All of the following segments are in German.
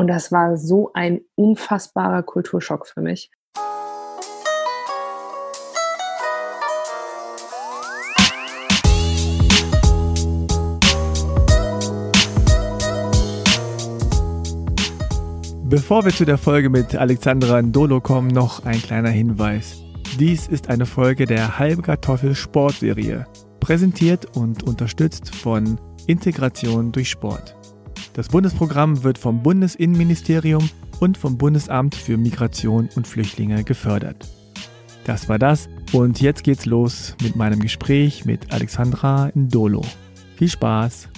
Und das war so ein unfassbarer Kulturschock für mich. Bevor wir zu der Folge mit Alexandra Ndolo kommen, noch ein kleiner Hinweis. Dies ist eine Folge der Halbe Kartoffel Sportserie, präsentiert und unterstützt von Integration durch Sport. Das Bundesprogramm wird vom Bundesinnenministerium und vom Bundesamt für Migration und Flüchtlinge gefördert. Das war das und jetzt geht's los mit meinem Gespräch mit Alexandra Ndolo. Viel Spaß!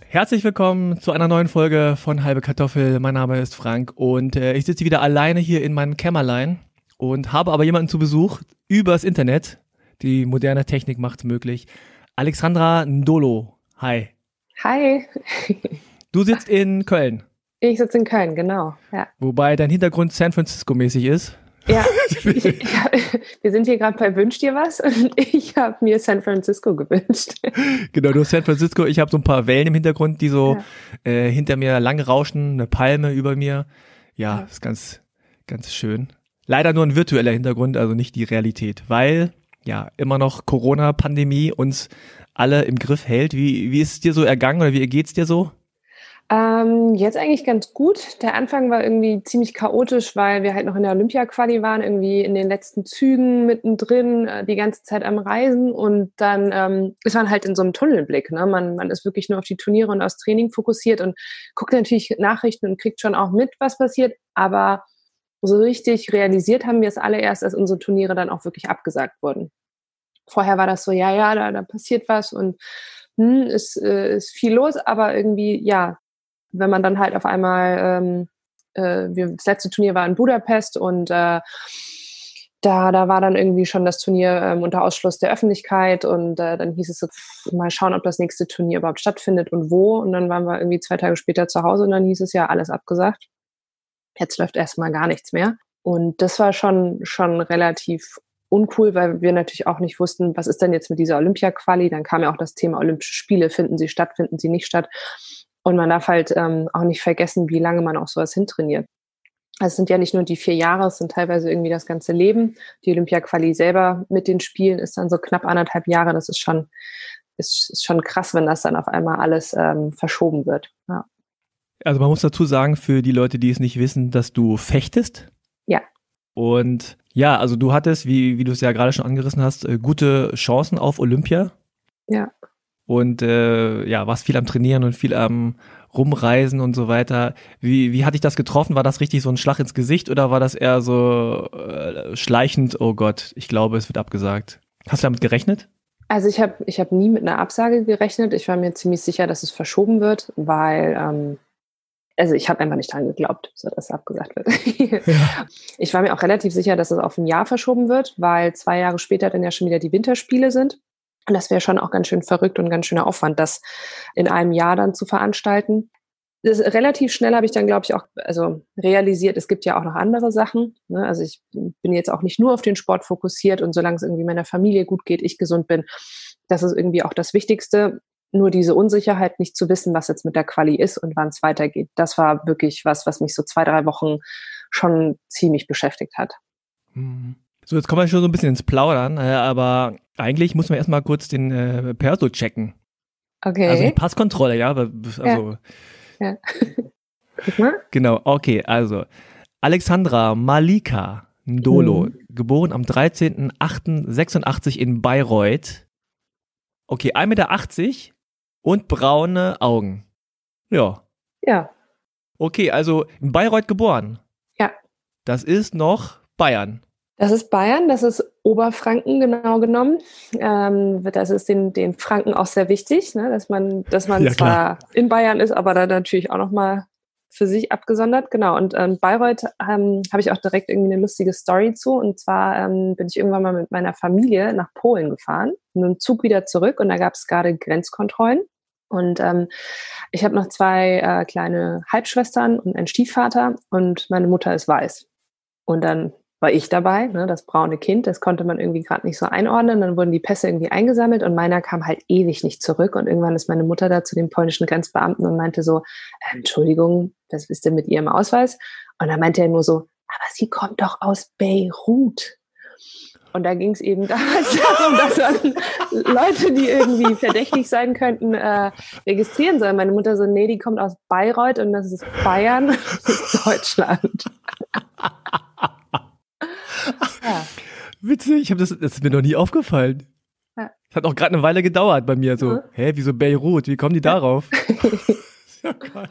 Herzlich willkommen zu einer neuen Folge von Halbe Kartoffel. Mein Name ist Frank und äh, ich sitze wieder alleine hier in meinem Kämmerlein und habe aber jemanden zu Besuch übers Internet. Die moderne Technik macht es möglich. Alexandra Ndolo. Hi. Hi. Du sitzt in Köln. Ich sitze in Köln, genau. Ja. Wobei dein Hintergrund San Francisco-mäßig ist. Ja, ich, ich, wir sind hier gerade bei Wünsch dir was und ich habe mir San Francisco gewünscht. Genau, du hast San Francisco, ich habe so ein paar Wellen im Hintergrund, die so ja. äh, hinter mir lang rauschen, eine Palme über mir. Ja, ja, ist ganz, ganz schön. Leider nur ein virtueller Hintergrund, also nicht die Realität, weil ja immer noch Corona-Pandemie uns alle im Griff hält. Wie, wie ist es dir so ergangen oder wie geht's dir so? Ähm, jetzt eigentlich ganz gut. Der Anfang war irgendwie ziemlich chaotisch, weil wir halt noch in der Olympia-Quali waren, irgendwie in den letzten Zügen mittendrin, äh, die ganze Zeit am Reisen und dann ähm, ist man halt in so einem Tunnelblick. Ne? Man, man ist wirklich nur auf die Turniere und aufs Training fokussiert und guckt natürlich Nachrichten und kriegt schon auch mit, was passiert, aber so richtig realisiert haben wir es alle erst, als unsere Turniere dann auch wirklich abgesagt wurden. Vorher war das so, ja, ja, da, da passiert was und hm, ist, äh, ist viel los, aber irgendwie, ja, wenn man dann halt auf einmal, ähm, äh, das letzte Turnier war in Budapest und äh, da, da war dann irgendwie schon das Turnier ähm, unter Ausschluss der Öffentlichkeit und äh, dann hieß es so, pff, mal schauen, ob das nächste Turnier überhaupt stattfindet und wo. Und dann waren wir irgendwie zwei Tage später zu Hause und dann hieß es ja alles abgesagt. Jetzt läuft erstmal gar nichts mehr. Und das war schon, schon relativ uncool, weil wir natürlich auch nicht wussten, was ist denn jetzt mit dieser Olympia-Quali. Dann kam ja auch das Thema Olympische Spiele, finden sie statt, finden sie nicht statt. Und man darf halt ähm, auch nicht vergessen, wie lange man auch sowas hintrainiert. Also es sind ja nicht nur die vier Jahre, es sind teilweise irgendwie das ganze Leben. Die Olympia-Quali selber mit den Spielen ist dann so knapp anderthalb Jahre. Das ist schon, ist, ist schon krass, wenn das dann auf einmal alles ähm, verschoben wird. Ja. Also man muss dazu sagen, für die Leute, die es nicht wissen, dass du fechtest. Ja. Und ja, also du hattest, wie, wie du es ja gerade schon angerissen hast, äh, gute Chancen auf Olympia. Ja und äh, ja, warst viel am Trainieren und viel am Rumreisen und so weiter. Wie, wie hat dich das getroffen? War das richtig so ein Schlag ins Gesicht oder war das eher so äh, schleichend, oh Gott, ich glaube, es wird abgesagt? Hast du damit gerechnet? Also ich habe ich hab nie mit einer Absage gerechnet. Ich war mir ziemlich sicher, dass es verschoben wird, weil ähm, also ich habe einfach nicht dran geglaubt, so dass es abgesagt wird. ja. Ich war mir auch relativ sicher, dass es auf ein Jahr verschoben wird, weil zwei Jahre später dann ja schon wieder die Winterspiele sind. Und das wäre schon auch ganz schön verrückt und ganz schöner Aufwand, das in einem Jahr dann zu veranstalten. Das, relativ schnell habe ich dann, glaube ich, auch also realisiert, es gibt ja auch noch andere Sachen. Ne? Also ich bin jetzt auch nicht nur auf den Sport fokussiert und solange es irgendwie meiner Familie gut geht, ich gesund bin, das ist irgendwie auch das Wichtigste. Nur diese Unsicherheit, nicht zu wissen, was jetzt mit der Quali ist und wann es weitergeht, das war wirklich was, was mich so zwei, drei Wochen schon ziemlich beschäftigt hat. Mhm. So, jetzt kommen wir schon so ein bisschen ins Plaudern, äh, aber eigentlich muss man erstmal kurz den äh, Perso checken. Okay. Also die Passkontrolle, ja. Also, ja. ja. genau, okay, also Alexandra Malika Ndolo, mhm. geboren am 13.08.86 in Bayreuth. Okay, 1,80 Meter und braune Augen. Ja. Ja. Okay, also in Bayreuth geboren. Ja. Das ist noch Bayern. Das ist Bayern, das ist Oberfranken genau genommen. Ähm, das ist den, den Franken auch sehr wichtig, ne? dass man, dass man ja, zwar in Bayern ist, aber da natürlich auch nochmal für sich abgesondert. Genau. Und ähm, Bayreuth ähm, habe ich auch direkt irgendwie eine lustige Story zu. Und zwar ähm, bin ich irgendwann mal mit meiner Familie nach Polen gefahren, mit dem Zug wieder zurück und da gab es gerade Grenzkontrollen. Und ähm, ich habe noch zwei äh, kleine Halbschwestern und einen Stiefvater und meine Mutter ist weiß. Und dann war ich dabei, ne, das braune Kind, das konnte man irgendwie gerade nicht so einordnen. Dann wurden die Pässe irgendwie eingesammelt und meiner kam halt ewig nicht zurück. Und irgendwann ist meine Mutter da zu dem polnischen Grenzbeamten und meinte so, äh, Entschuldigung, was ist denn mit Ihrem Ausweis? Und dann meinte er nur so, aber sie kommt doch aus Beirut. Und da ging es eben damals darum, dass dann Leute, die irgendwie verdächtig sein könnten, äh, registrieren sollen. Meine Mutter so, nee, die kommt aus Bayreuth und das ist Bayern, das ist Deutschland. ja. Witzig, ich habe das, das ist mir noch nie aufgefallen. Ja. Das hat auch gerade eine Weile gedauert bei mir. So, mhm. hä, wieso Beirut? Wie kommen die darauf? ja geil.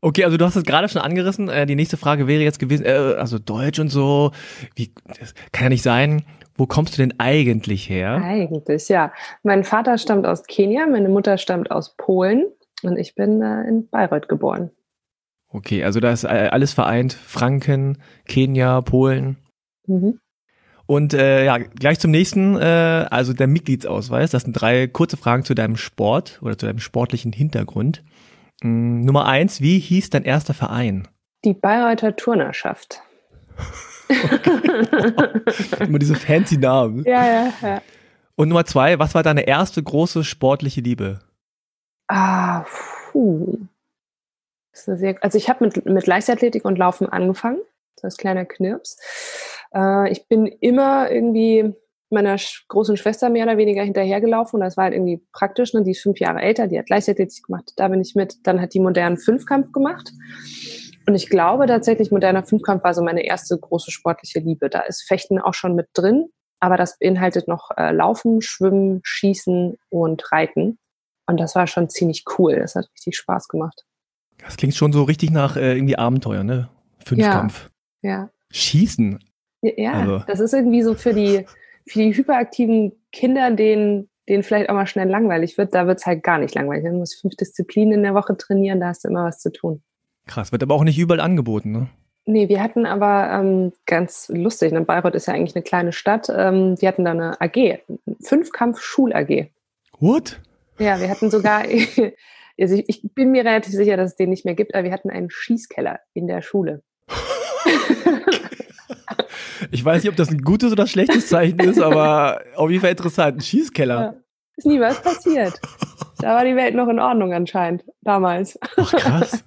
Okay, also du hast es gerade schon angerissen. Äh, die nächste Frage wäre jetzt gewesen, äh, also Deutsch und so, wie, das kann ja nicht sein. Wo kommst du denn eigentlich her? Eigentlich, ja. Mein Vater stammt aus Kenia, meine Mutter stammt aus Polen und ich bin äh, in Bayreuth geboren. Okay, also da ist äh, alles vereint. Franken, Kenia, Polen. Mhm. Und äh, ja, gleich zum nächsten, äh, also der Mitgliedsausweis. Das sind drei kurze Fragen zu deinem Sport oder zu deinem sportlichen Hintergrund. Mhm, Nummer eins, wie hieß dein erster Verein? Die Bayreuther Turnerschaft. Immer diese fancy Namen. Ja, ja, ja. Und Nummer zwei, was war deine erste große sportliche Liebe? Ah, puh. Sehr, also ich habe mit, mit Leichtathletik und Laufen angefangen, so als kleiner Knirps. Äh, ich bin immer irgendwie meiner großen Schwester mehr oder weniger hinterhergelaufen. Und das war halt irgendwie praktisch. Ne? Die ist fünf Jahre älter, die hat Leichtathletik gemacht. Da bin ich mit. Dann hat die modernen Fünfkampf gemacht. Und ich glaube tatsächlich, moderner Fünfkampf war so meine erste große sportliche Liebe. Da ist Fechten auch schon mit drin. Aber das beinhaltet noch äh, Laufen, Schwimmen, Schießen und Reiten. Und das war schon ziemlich cool. Das hat richtig Spaß gemacht. Das klingt schon so richtig nach äh, irgendwie Abenteuer, ne? Fünfkampf. Ja. ja. Schießen. Ja, ja also. das ist irgendwie so für die, für die hyperaktiven Kinder, denen, denen vielleicht auch mal schnell langweilig wird, da wird es halt gar nicht langweilig. Du musst fünf Disziplinen in der Woche trainieren, da hast du immer was zu tun. Krass, wird aber auch nicht überall angeboten, ne? Nee, wir hatten aber ähm, ganz lustig, ne? Bayreuth ist ja eigentlich eine kleine Stadt, ähm, wir hatten da eine AG, Fünfkampf-Schul-AG. What? Ja, wir hatten sogar, also ich, ich bin mir relativ sicher, dass es den nicht mehr gibt, aber wir hatten einen Schießkeller in der Schule. Ich weiß nicht, ob das ein gutes oder schlechtes Zeichen ist, aber auf jeden Fall interessant. Ein Schießkeller. Ja. Ist nie was passiert. Da war die Welt noch in Ordnung anscheinend, damals. Ach, krass.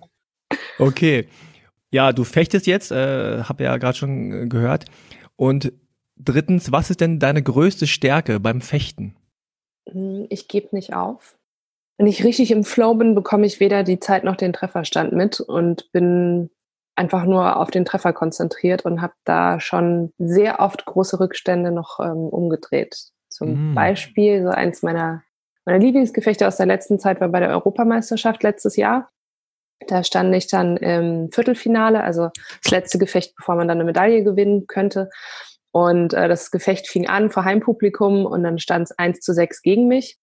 Okay. Ja, du fechtest jetzt, äh, habe ja gerade schon gehört. Und drittens, was ist denn deine größte Stärke beim Fechten? Hm, ich gebe nicht auf. Wenn ich richtig im Flow bin, bekomme ich weder die Zeit noch den Trefferstand mit und bin einfach nur auf den Treffer konzentriert und habe da schon sehr oft große Rückstände noch ähm, umgedreht. Zum mm. Beispiel so eins meiner, meiner Lieblingsgefechte aus der letzten Zeit war bei der Europameisterschaft letztes Jahr. Da stand ich dann im Viertelfinale, also das letzte Gefecht, bevor man dann eine Medaille gewinnen könnte. Und äh, das Gefecht fing an vor Heimpublikum und dann stand es 1 zu 6 gegen mich.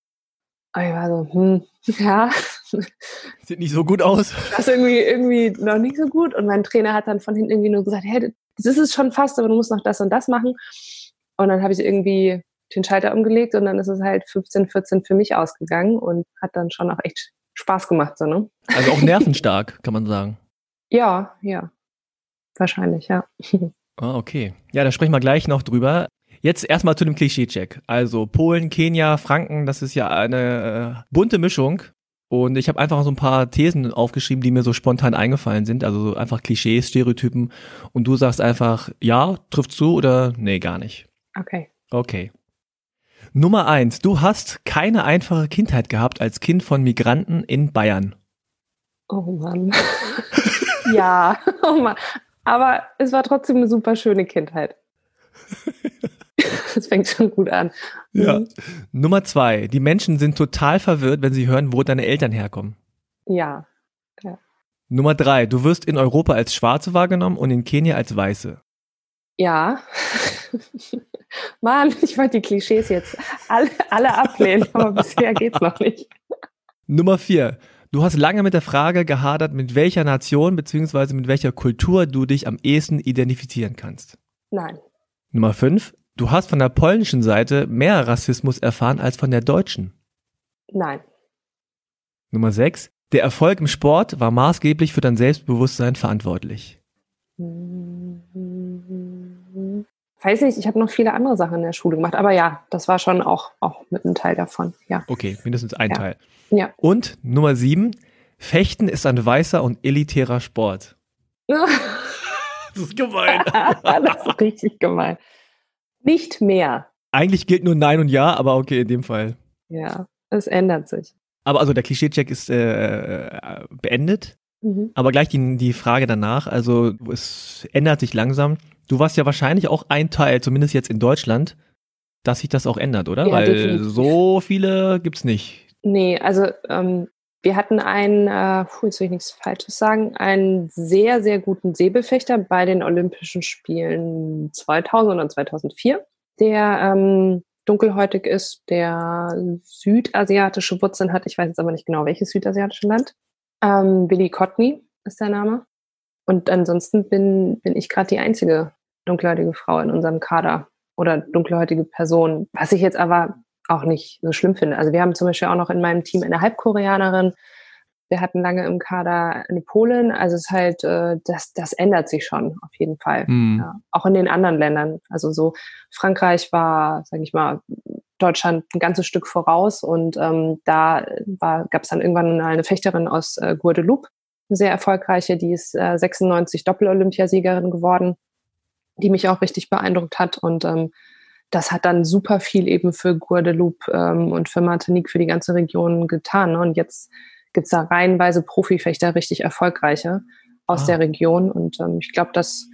Und ich war so, hm, ja. Sieht nicht so gut aus. Das ist irgendwie, irgendwie noch nicht so gut. Und mein Trainer hat dann von hinten irgendwie nur gesagt, hey, das ist schon fast, aber du musst noch das und das machen. Und dann habe ich irgendwie den Schalter umgelegt und dann ist es halt 15, 14 für mich ausgegangen und hat dann schon auch echt Spaß gemacht, so, ne? Also auch nervenstark, kann man sagen. Ja, ja. Wahrscheinlich, ja. Ah, okay. Ja, da sprechen wir gleich noch drüber. Jetzt erstmal zu dem Klischee-Check. Also Polen, Kenia, Franken, das ist ja eine äh, bunte Mischung. Und ich habe einfach so ein paar Thesen aufgeschrieben, die mir so spontan eingefallen sind. Also so einfach Klischees, Stereotypen. Und du sagst einfach, ja, trifft zu oder nee, gar nicht. Okay. Okay. Nummer eins, du hast keine einfache Kindheit gehabt als Kind von Migranten in Bayern. Oh Mann. ja, oh Mann. Aber es war trotzdem eine super schöne Kindheit. das fängt schon gut an. Ja. Mhm. Nummer zwei. Die Menschen sind total verwirrt, wenn sie hören, wo deine Eltern herkommen. Ja. ja. Nummer drei. Du wirst in Europa als Schwarze wahrgenommen und in Kenia als Weiße. Ja. Mann, ich wollte die Klischees jetzt alle, alle ablehnen, aber bisher geht's noch nicht. Nummer vier. Du hast lange mit der Frage gehadert, mit welcher Nation bzw. mit welcher Kultur du dich am ehesten identifizieren kannst. Nein. Nummer 5. Du hast von der polnischen Seite mehr Rassismus erfahren als von der deutschen. Nein. Nummer 6. Der Erfolg im Sport war maßgeblich für dein Selbstbewusstsein verantwortlich. weiß nicht, ich habe noch viele andere Sachen in der Schule gemacht. Aber ja, das war schon auch, auch mit einem Teil davon. Ja. Okay, mindestens ein Ja. Teil. Ja. Und Nummer sieben, Fechten ist ein weißer und elitärer Sport. Das ist gemein. das ist richtig gemein. Nicht mehr. Eigentlich gilt nur Nein und Ja, aber okay, in dem Fall. Ja, es ändert sich. Aber also der Klischee-Check ist äh, äh, beendet. Mhm. Aber gleich die, die Frage danach, also es ändert sich langsam. Du warst ja wahrscheinlich auch ein Teil, zumindest jetzt in Deutschland, dass sich das auch ändert, oder? Ja, Weil definitiv. so viele gibt's nicht. Nee, also ähm, wir hatten einen, äh, puh, jetzt will ich nichts Falsches sagen, einen sehr, sehr guten Säbelfechter bei den Olympischen Spielen 2000 oder 2004, der ähm, dunkelhäutig ist, der südasiatische Wurzeln hat. Ich weiß jetzt aber nicht genau, welches südasiatische Land. Ähm, Billy Cotney ist der Name. Und ansonsten bin, bin ich gerade die einzige dunkelhäutige Frau in unserem Kader oder dunkelhäutige Person, was ich jetzt aber auch nicht so schlimm finde. Also wir haben zum Beispiel auch noch in meinem Team eine Halbkoreanerin. Wir hatten lange im Kader eine Polin. Also es ist halt, äh, das, das ändert sich schon auf jeden Fall. Hm. Ja. Auch in den anderen Ländern. Also so Frankreich war, sage ich mal, Deutschland ein ganzes Stück voraus und ähm, da gab es dann irgendwann eine Fechterin aus äh, Guadeloupe, eine sehr erfolgreiche, die ist äh, 96 Doppel-Olympiasiegerin geworden, die mich auch richtig beeindruckt hat und ähm, das hat dann super viel eben für Guadeloupe ähm, und für Martinique, für die ganze Region getan. Ne? Und jetzt gibt's da reihenweise Profifechter, richtig erfolgreiche aus Ah. der Region. Und ähm, ich glaube, dass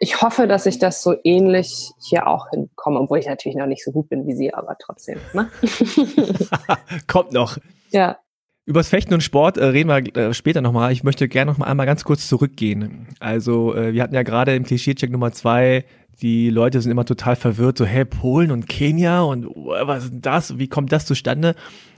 ich hoffe, dass ich das so ähnlich hier auch hinbekomme, obwohl ich natürlich noch nicht so gut bin wie sie, aber trotzdem. Ne? Kommt noch. ja, Übers Fechten und Sport äh, reden wir äh, später nochmal. Ich möchte gerne noch mal einmal ganz kurz zurückgehen. Also äh, wir hatten ja gerade im Klischee-Check Nummer zwei, die Leute sind immer total verwirrt, so, hä, Polen und Kenia und was ist das? Wie kommt das zustande?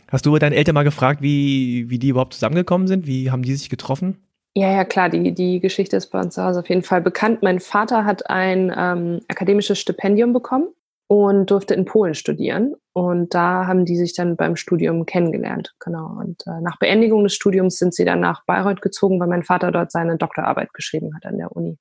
Hast du bei deinen Eltern mal gefragt, wie, wie die überhaupt zusammengekommen sind? Wie haben die sich getroffen? Ja, ja, klar, die, die Geschichte ist bei uns zu Hause auf jeden Fall bekannt. Mein Vater hat ein ähm, akademisches Stipendium bekommen und durfte in Polen studieren. Und da haben die sich dann beim Studium kennengelernt. Genau. Und äh, nach Beendigung des Studiums sind sie dann nach Bayreuth gezogen, weil mein Vater dort seine Doktorarbeit geschrieben hat an der Uni.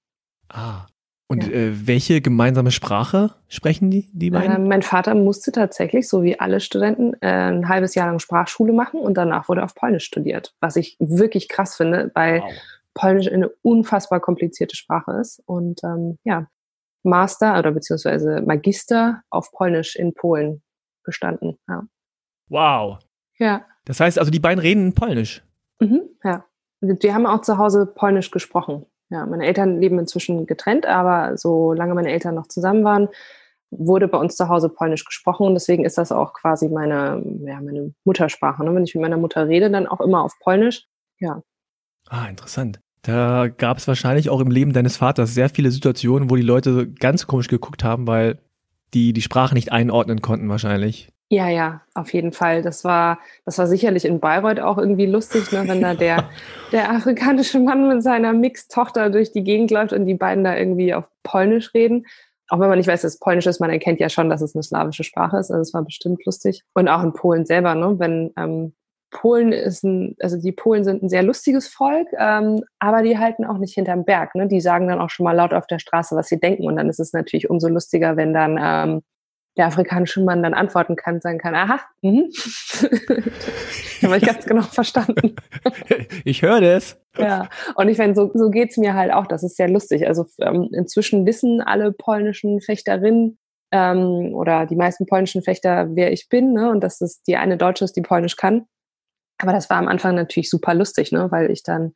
Ah. Und Ja. äh, welche gemeinsame Sprache sprechen die, die Äh, beiden? mein Vater musste tatsächlich, so wie alle Studenten, äh, ein halbes Jahr lang Sprachschule machen und danach wurde auf Polnisch studiert. Was ich wirklich krass finde, weil Wow. Polnisch eine unfassbar komplizierte Sprache ist. Und ähm, ja, Master oder beziehungsweise Magister auf Polnisch in Polen bestanden. Ja. wow. Ja. Das heißt also, die beiden reden Polnisch. Mhm, ja. Wir haben auch zu Hause Polnisch gesprochen. Ja, meine Eltern leben inzwischen getrennt, aber solange meine Eltern noch zusammen waren, wurde bei uns zu Hause Polnisch gesprochen und deswegen ist das auch quasi meine, ja, meine Muttersprache. Ne? Wenn ich mit meiner Mutter rede, dann auch immer auf Polnisch. Ja, Ah, interessant. Da gab es wahrscheinlich auch im Leben deines Vaters sehr viele Situationen, wo die Leute ganz komisch geguckt haben, weil die die Sprache nicht einordnen konnten wahrscheinlich. Ja, ja, auf jeden Fall. Das war, das war sicherlich in Bayreuth auch irgendwie lustig, ne, wenn da der, der afrikanische Mann mit seiner Mixtochter durch die Gegend läuft und die beiden da irgendwie auf Polnisch reden. Auch wenn man nicht weiß, dass es Polnisch ist, man erkennt ja schon, dass es eine slawische Sprache ist. Also es war bestimmt lustig. Und auch in Polen selber, ne, wenn ähm, Polen ist ein, also die Polen sind ein sehr lustiges Volk, ähm, aber die halten auch nicht hinterm Berg. Ne? Die sagen dann auch schon mal laut auf der Straße, was sie denken. Und dann ist es natürlich umso lustiger, wenn dann ähm, der afrikanische Mann dann antworten kann, sagen kann, aha, mhm. habe ich ganz genau verstanden. Ich höre das. Ja, und ich finde, so, so geht's mir halt auch. Das ist sehr lustig. Also ähm, inzwischen wissen alle polnischen Fechterinnen ähm, oder die meisten polnischen Fechter, wer ich bin, ne? und dass es die eine Deutsche ist, die Polnisch kann. Aber das war am Anfang natürlich super lustig, ne? weil ich dann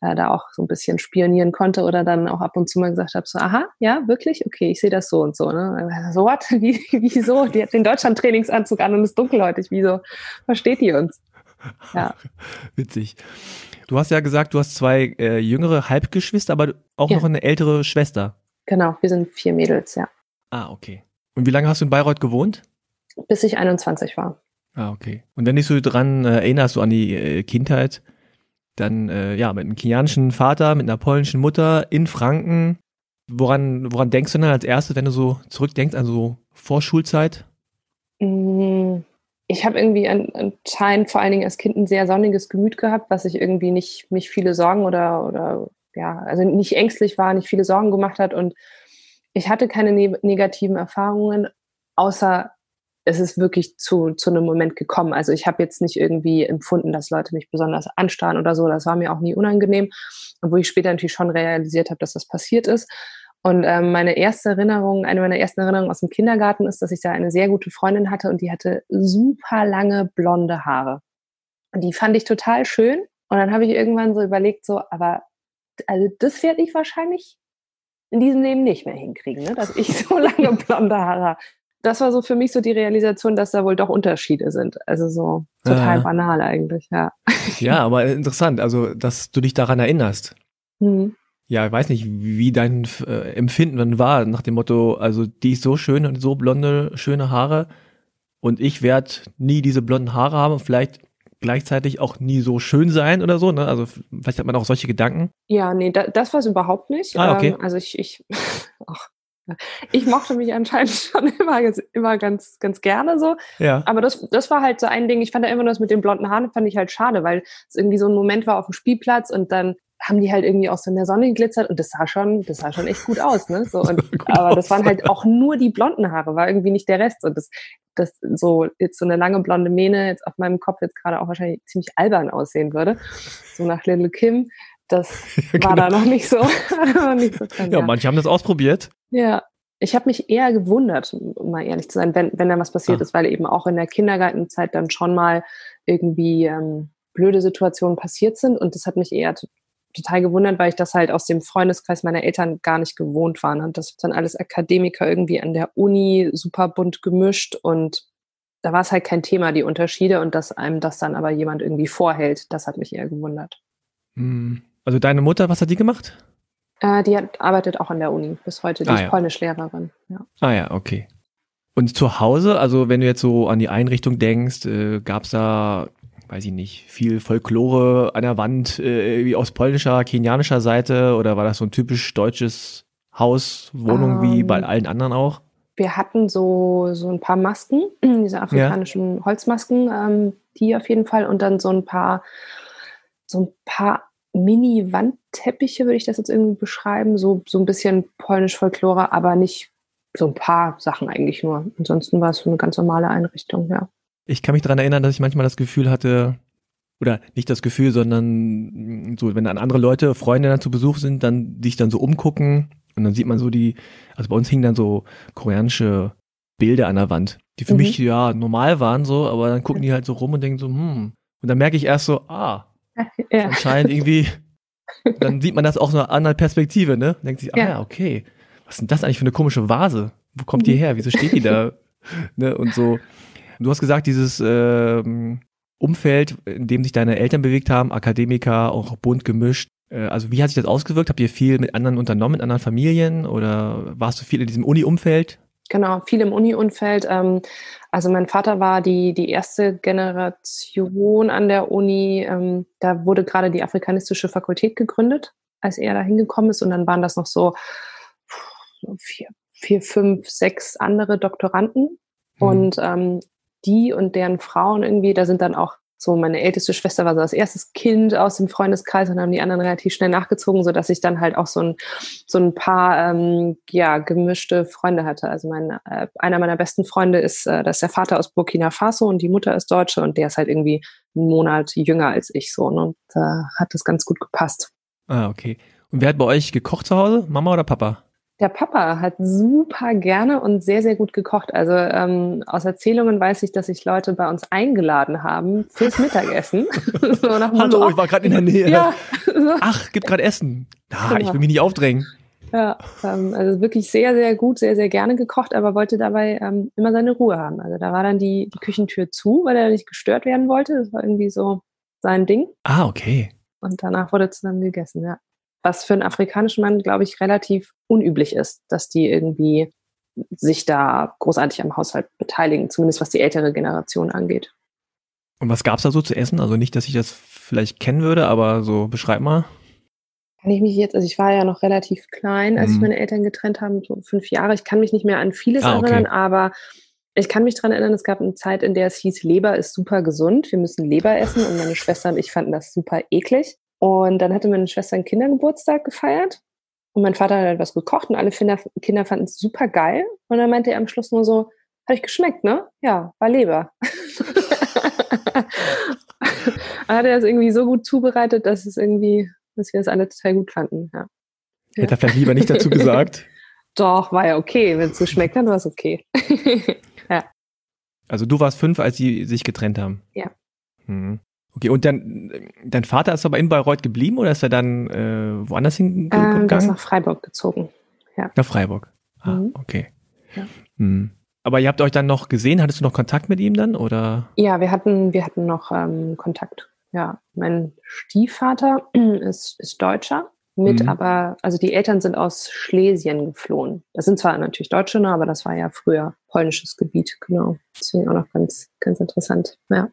äh, da auch so ein bisschen spionieren konnte oder dann auch ab und zu mal gesagt habe, so, aha, ja, wirklich? Okay, ich sehe das so und so. Ne? So, what? Wie, wieso? Die hat den Deutschland-Trainingsanzug an und ist dunkelhäutig. Wieso versteht die uns? Ja. Witzig. Du hast ja gesagt, du hast zwei äh, jüngere Halbgeschwister, aber auch Ja. noch eine ältere Schwester. Genau, wir sind vier Mädels, ja. Ah, okay. Und wie lange hast du in Bayreuth gewohnt? Bis ich 21 war. Ah, okay. Und wenn dich so dran äh, erinnerst, so an die äh, Kindheit, dann äh, ja, mit einem kenianischen Vater, mit einer polnischen Mutter in Franken. Woran, woran denkst du dann als erstes, wenn du so zurückdenkst an so Vorschulzeit? Mm, Ich habe irgendwie an- anscheinend vor allen Dingen als Kind ein sehr sonniges Gemüt gehabt, was ich irgendwie nicht mich viele Sorgen oder oder ja, also nicht ängstlich war, nicht viele Sorgen gemacht hat und ich hatte keine ne negativen Erfahrungen, außer es ist wirklich zu, zu einem Moment gekommen. Also ich habe jetzt nicht irgendwie empfunden, dass Leute mich besonders anstarren oder so. Das war mir auch nie unangenehm. Und wo ich später natürlich schon realisiert habe, dass das passiert ist. Und ähm, meine erste Erinnerung, eine meiner ersten Erinnerungen aus dem Kindergarten ist, dass ich da eine sehr gute Freundin hatte und die hatte super lange blonde Haare. Und die fand ich total schön. Und dann habe ich irgendwann so überlegt, so, aber also das werde ich wahrscheinlich in diesem Leben nicht mehr hinkriegen, ne? dass ich so lange blonde Haare habe. Das war so für mich so die Realisation, dass da wohl doch Unterschiede sind. Also so total ja. banal eigentlich, ja. Ja, aber interessant, also dass du dich daran erinnerst. Mhm. Ja, ich weiß nicht, wie dein äh, Empfinden dann war, nach dem Motto, also die ist so schön und so blonde, schöne Haare und ich werde nie diese blonden Haare haben. Vielleicht gleichzeitig auch nie so schön sein oder so, ne? Also vielleicht hat man auch solche Gedanken. Ja, nee, da, das war es überhaupt nicht. Ah, okay. Ähm, also ich, ich, ach, ich mochte mich anscheinend schon immer, immer ganz, ganz gerne so. Ja. Aber das, das war halt so ein Ding. Ich fand ja immer das mit den blonden Haaren, fand ich halt schade, weil es irgendwie so ein Moment war auf dem Spielplatz und dann haben die halt irgendwie auch so in der Sonne geglitzert und das sah schon, das sah schon echt gut aus, ne? So, und, aber das waren halt auch nur die blonden Haare, war irgendwie nicht der Rest. Und das, das so jetzt so eine lange blonde Mähne jetzt auf meinem Kopf jetzt gerade auch wahrscheinlich ziemlich albern aussehen würde. So nach Little Kim. Das ja, war da noch nicht so. nicht so dran, ja, ja, manche haben das ausprobiert. Ja, ich habe mich eher gewundert, um mal ehrlich zu sein, wenn, wenn da was passiert ah. ist, weil eben auch in der Kindergartenzeit dann schon mal irgendwie ähm, blöde Situationen passiert sind und das hat mich eher total gewundert, weil ich das halt aus dem Freundeskreis meiner Eltern gar nicht gewohnt war. Und das dann alles Akademiker irgendwie an der Uni super bunt gemischt und da war es halt kein Thema, die Unterschiede und dass einem das dann aber jemand irgendwie vorhält, das hat mich eher gewundert. Hm. Also deine Mutter, was hat die gemacht? Äh, die hat, arbeitet auch an der Uni bis heute, die ah, ist ja. Polnischlehrerin. Ja. Ah ja, okay. Und zu Hause, also wenn du jetzt so an die Einrichtung denkst, äh, gab es da weiß ich nicht, viel Folklore an der Wand, äh, wie aus polnischer, kenianischer Seite oder war das so ein typisch deutsches Haus, Wohnung um, wie bei ähm, allen anderen auch? Wir hatten so, so ein paar Masken, diese afrikanischen ja. Holzmasken, ähm, die auf jeden Fall und dann so ein paar, so ein paar Mini-Wandteppiche, würde ich das jetzt irgendwie beschreiben, so, so ein bisschen polnisch Folklore, aber nicht so ein paar Sachen eigentlich nur. Ansonsten war es so eine ganz normale Einrichtung, ja. Ich kann mich daran erinnern, dass ich manchmal das Gefühl hatte, oder nicht das Gefühl, sondern so, wenn dann andere Leute, Freunde dann zu Besuch sind, dann sich dann so umgucken und dann sieht man so die, also bei uns hingen dann so koreanische Bilder an der Wand, die für mhm. mich ja normal waren so, aber dann gucken die halt so rum und denken so, hm. Und dann merke ich erst so, ah, ja. anscheinend irgendwie, dann sieht man das auch aus einer anderen Perspektive, ne? Denkt sich, ah ja, okay, was ist denn das eigentlich für eine komische Vase? Wo kommt die her? Wieso steht die da? ne? Und so. Du hast gesagt, dieses ähm, Umfeld, in dem sich deine Eltern bewegt haben, Akademiker, auch bunt gemischt. Äh, also wie hat sich das ausgewirkt? Habt ihr viel mit anderen unternommen, mit anderen Familien oder warst du viel in diesem Uni-Umfeld? Genau, viel im Uni-Umfeld. Ähm, also mein Vater war die, die erste Generation an der Uni. Ähm, da wurde gerade die afrikanistische Fakultät gegründet, als er da hingekommen ist. Und dann waren das noch so vier, vier fünf, sechs andere Doktoranden. Mhm. Und ähm, die und deren Frauen irgendwie, da sind dann auch so, meine älteste Schwester war so das erste Kind aus dem Freundeskreis und haben die anderen relativ schnell nachgezogen, so dass ich dann halt auch so ein, so ein paar, ähm, ja, gemischte Freunde hatte. Also mein, äh, einer meiner besten Freunde ist, äh, das ist der Vater aus Burkina Faso und die Mutter ist Deutsche und der ist halt irgendwie einen Monat jünger als ich so, ne? und da äh, hat das ganz gut gepasst. Ah, okay. Und wer hat bei euch gekocht zu Hause? Mama oder Papa? Der Papa hat super gerne und sehr, sehr gut gekocht. Also ähm, aus Erzählungen weiß ich, dass sich Leute bei uns eingeladen haben fürs Mittagessen. so Hallo, ich war gerade in der Nähe. Ja. Ach, gibt gerade Essen. Ah, genau. ich will mich nicht aufdrängen. Ja, ähm, also wirklich sehr, sehr gut, sehr, sehr gerne gekocht, aber wollte dabei ähm, immer seine Ruhe haben. Also da war dann die, die Küchentür zu, weil er nicht gestört werden wollte. Das war irgendwie so sein Ding. Ah, okay. Und danach wurde zusammen gegessen, ja was für einen afrikanischen Mann, glaube ich, relativ unüblich ist, dass die irgendwie sich da großartig am Haushalt beteiligen, zumindest was die ältere Generation angeht. Und was gab es da so zu essen? Also nicht, dass ich das vielleicht kennen würde, aber so beschreib mal. Kann ich mich jetzt, also ich war ja noch relativ klein, als mhm. sich meine Eltern getrennt haben, so fünf Jahre. Ich kann mich nicht mehr an vieles ah, okay. erinnern, aber ich kann mich daran erinnern, es gab eine Zeit, in der es hieß, Leber ist super gesund, wir müssen Leber essen und meine Schwester und ich fanden das super eklig. Und dann hatte meine Schwester einen Kindergeburtstag gefeiert. Und mein Vater hat halt was gekocht und alle Kinder, Kinder fanden es super geil. Und dann meinte er am Schluss nur so, hat ich geschmeckt, ne? Ja, war Leber. dann hat er das irgendwie so gut zubereitet, dass es irgendwie, dass wir es alle total gut fanden. Ja. Hätte er vielleicht lieber nicht dazu gesagt. Doch, war ja okay. Wenn es geschmeckt hat, war es okay. ja. Also du warst fünf, als sie sich getrennt haben. Ja. Hm. Okay, und dann, dein Vater ist aber in Bayreuth geblieben oder ist er dann äh, woanders hingegangen? Ähm, der ist nach Freiburg gezogen. Ja. Nach Freiburg. Ah, mhm. okay. Ja. Hm. Aber ihr habt euch dann noch gesehen? Hattest du noch Kontakt mit ihm dann? Oder? Ja, wir hatten, wir hatten noch ähm, Kontakt. Ja, mein Stiefvater ist, ist Deutscher mit, mhm. aber, also die Eltern sind aus Schlesien geflohen. Das sind zwar natürlich Deutsche, ne, aber das war ja früher polnisches Gebiet, genau. Deswegen auch noch ganz, ganz interessant, ja.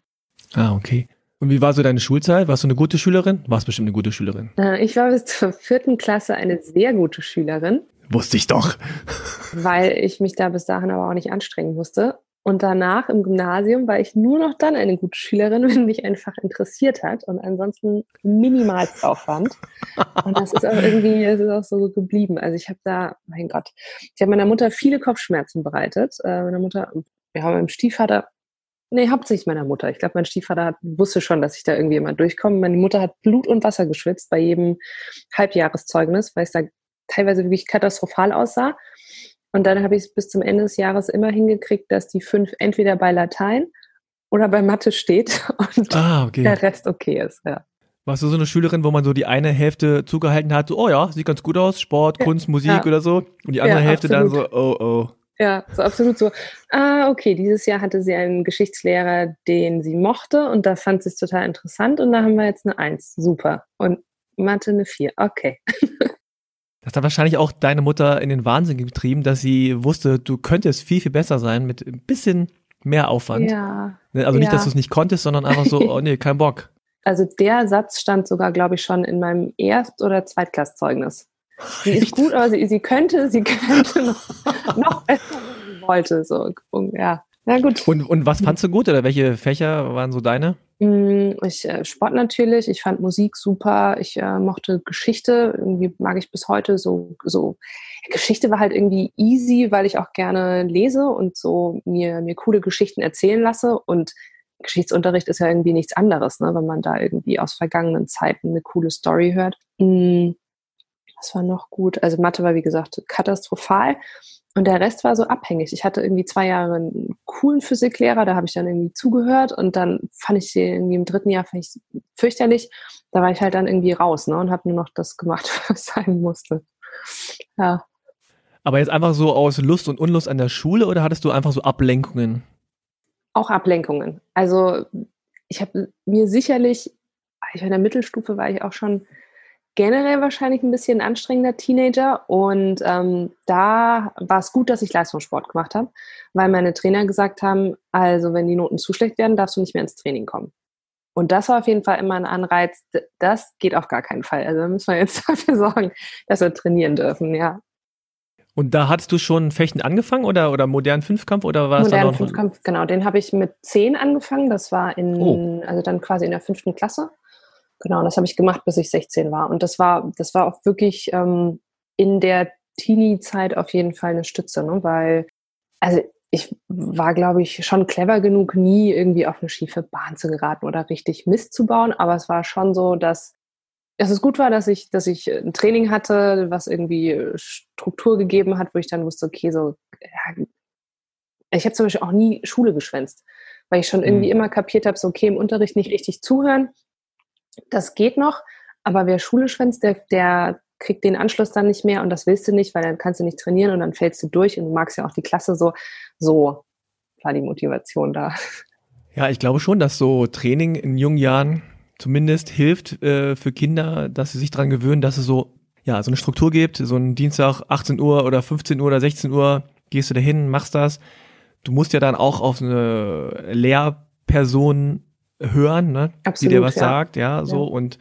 Ah, okay. Und wie war so deine Schulzeit? Warst du eine gute Schülerin? Warst bestimmt eine gute Schülerin. Äh, ich war bis zur vierten Klasse eine sehr gute Schülerin. Wusste ich doch. Weil ich mich da bis dahin aber auch nicht anstrengen musste. Und danach im Gymnasium war ich nur noch dann eine gute Schülerin, wenn mich einfach interessiert hat und ansonsten minimalst Aufwand. Und das ist auch irgendwie, das ist auch so geblieben. Also ich habe da, mein Gott, ich habe meiner Mutter viele Kopfschmerzen bereitet. Äh, meiner Mutter, wir haben meinem Stiefvater, nee, hauptsächlich meiner Mutter. Ich glaube, mein Stiefvater hat, wusste schon, dass ich da irgendwie immer durchkomme. Meine Mutter hat Blut und Wasser geschwitzt bei jedem Halbjahreszeugnis, weil es da teilweise wirklich katastrophal aussah. Und dann habe ich es bis zum Ende des Jahres immer hingekriegt, dass die fünf entweder bei Latein oder bei Mathe steht und ah, okay. der Rest okay ist. Ja. Warst du so eine Schülerin, wo man so die eine Hälfte zugehalten hat, so, oh ja, sieht ganz gut aus, Sport. Kunst, Musik ja. oder so, und die andere ja, Hälfte absolut. dann so, oh oh. Ja, so absolut so. Ah, okay, dieses Jahr hatte sie einen Geschichtslehrer, den sie mochte und da fand sie es total interessant und da haben wir jetzt eine Eins. Super. Und Mathe eine Vier. Okay. Das hat wahrscheinlich auch deine Mutter in den Wahnsinn getrieben, dass sie wusste, du könntest viel, viel besser sein mit ein bisschen mehr Aufwand. Ja. Ne, also nicht, ja. dass du es nicht konntest, sondern einfach so, oh nee, kein Bock. Also der Satz stand sogar, glaube ich, schon in meinem Erst- oder Zweitklassezeugnis. Sie ist gut, aber sie, sie könnte, sie könnte noch, noch besser, wenn sie wollte. So, ja. Na gut. Und, und was fandst du gut oder welche Fächer waren so deine? Mm, ich äh, Sport natürlich, ich fand Musik super, ich äh, mochte Geschichte, irgendwie mag ich bis heute so, so. Geschichte war halt irgendwie easy, weil ich auch gerne lese und so mir, mir coole Geschichten erzählen lasse und Geschichtsunterricht ist ja irgendwie nichts anderes, ne, wenn man da irgendwie aus vergangenen Zeiten eine coole Story hört. Mm, was war noch gut? Also Mathe war wie gesagt katastrophal. Und der Rest war so abhängig. Ich hatte irgendwie zwei Jahre einen coolen Physiklehrer, da habe ich dann irgendwie zugehört und dann fand ich sie irgendwie im dritten Jahr fand ich fürchterlich. Da war ich halt dann irgendwie raus ne, und habe nur noch das gemacht, was sein musste. Ja. Aber jetzt einfach so aus Lust und Unlust an der Schule oder hattest du einfach so Ablenkungen? Auch Ablenkungen. Also ich habe mir sicherlich, ich war in der Mittelstufe war ich auch schon generell wahrscheinlich ein bisschen anstrengender Teenager und ähm, da war es gut, dass ich Leistungssport gemacht habe, weil meine Trainer gesagt haben, also wenn die Noten zu schlecht werden, darfst du nicht mehr ins Training kommen. Und das war auf jeden Fall immer ein Anreiz, das geht auf gar keinen Fall. Also da müssen wir jetzt dafür sorgen, dass wir trainieren dürfen, ja. Und da hattest du schon Fechten angefangen oder, oder modernen Fünfkampf oder war es Modernen Fünfkampf, genau. Den habe ich mit zehn angefangen. Das war in, oh. also dann quasi in der fünften Klasse. Genau, das habe ich gemacht, bis ich 16 war. Und das war, das war auch wirklich ähm, in der Teenie-Zeit auf jeden Fall eine Stütze, ne? weil, also ich war, glaube ich, schon clever genug, nie irgendwie auf eine schiefe Bahn zu geraten oder richtig Mist zu bauen. Aber es war schon so, dass, dass es gut war, dass ich, dass ich ein Training hatte, was irgendwie Struktur gegeben hat, wo ich dann wusste, okay, so, ja, ich habe zum Beispiel auch nie Schule geschwänzt, weil ich schon irgendwie mhm. immer kapiert habe, so, okay, im Unterricht nicht richtig zuhören, das geht noch, aber wer Schule schwänzt, der, der kriegt den Anschluss dann nicht mehr und das willst du nicht, weil dann kannst du nicht trainieren und dann fällst du durch und du magst ja auch die Klasse so. So war die Motivation da. Ja, ich glaube schon, dass so Training in jungen Jahren zumindest hilft äh, für Kinder, dass sie sich daran gewöhnen, dass es so, ja, so eine Struktur gibt. So ein Dienstag 18 Uhr oder 15 Uhr oder 16 Uhr gehst du dahin, machst das. Du musst ja dann auch auf eine Lehrperson hören, ne? Absolut, die dir was ja. sagt, ja, so ja. und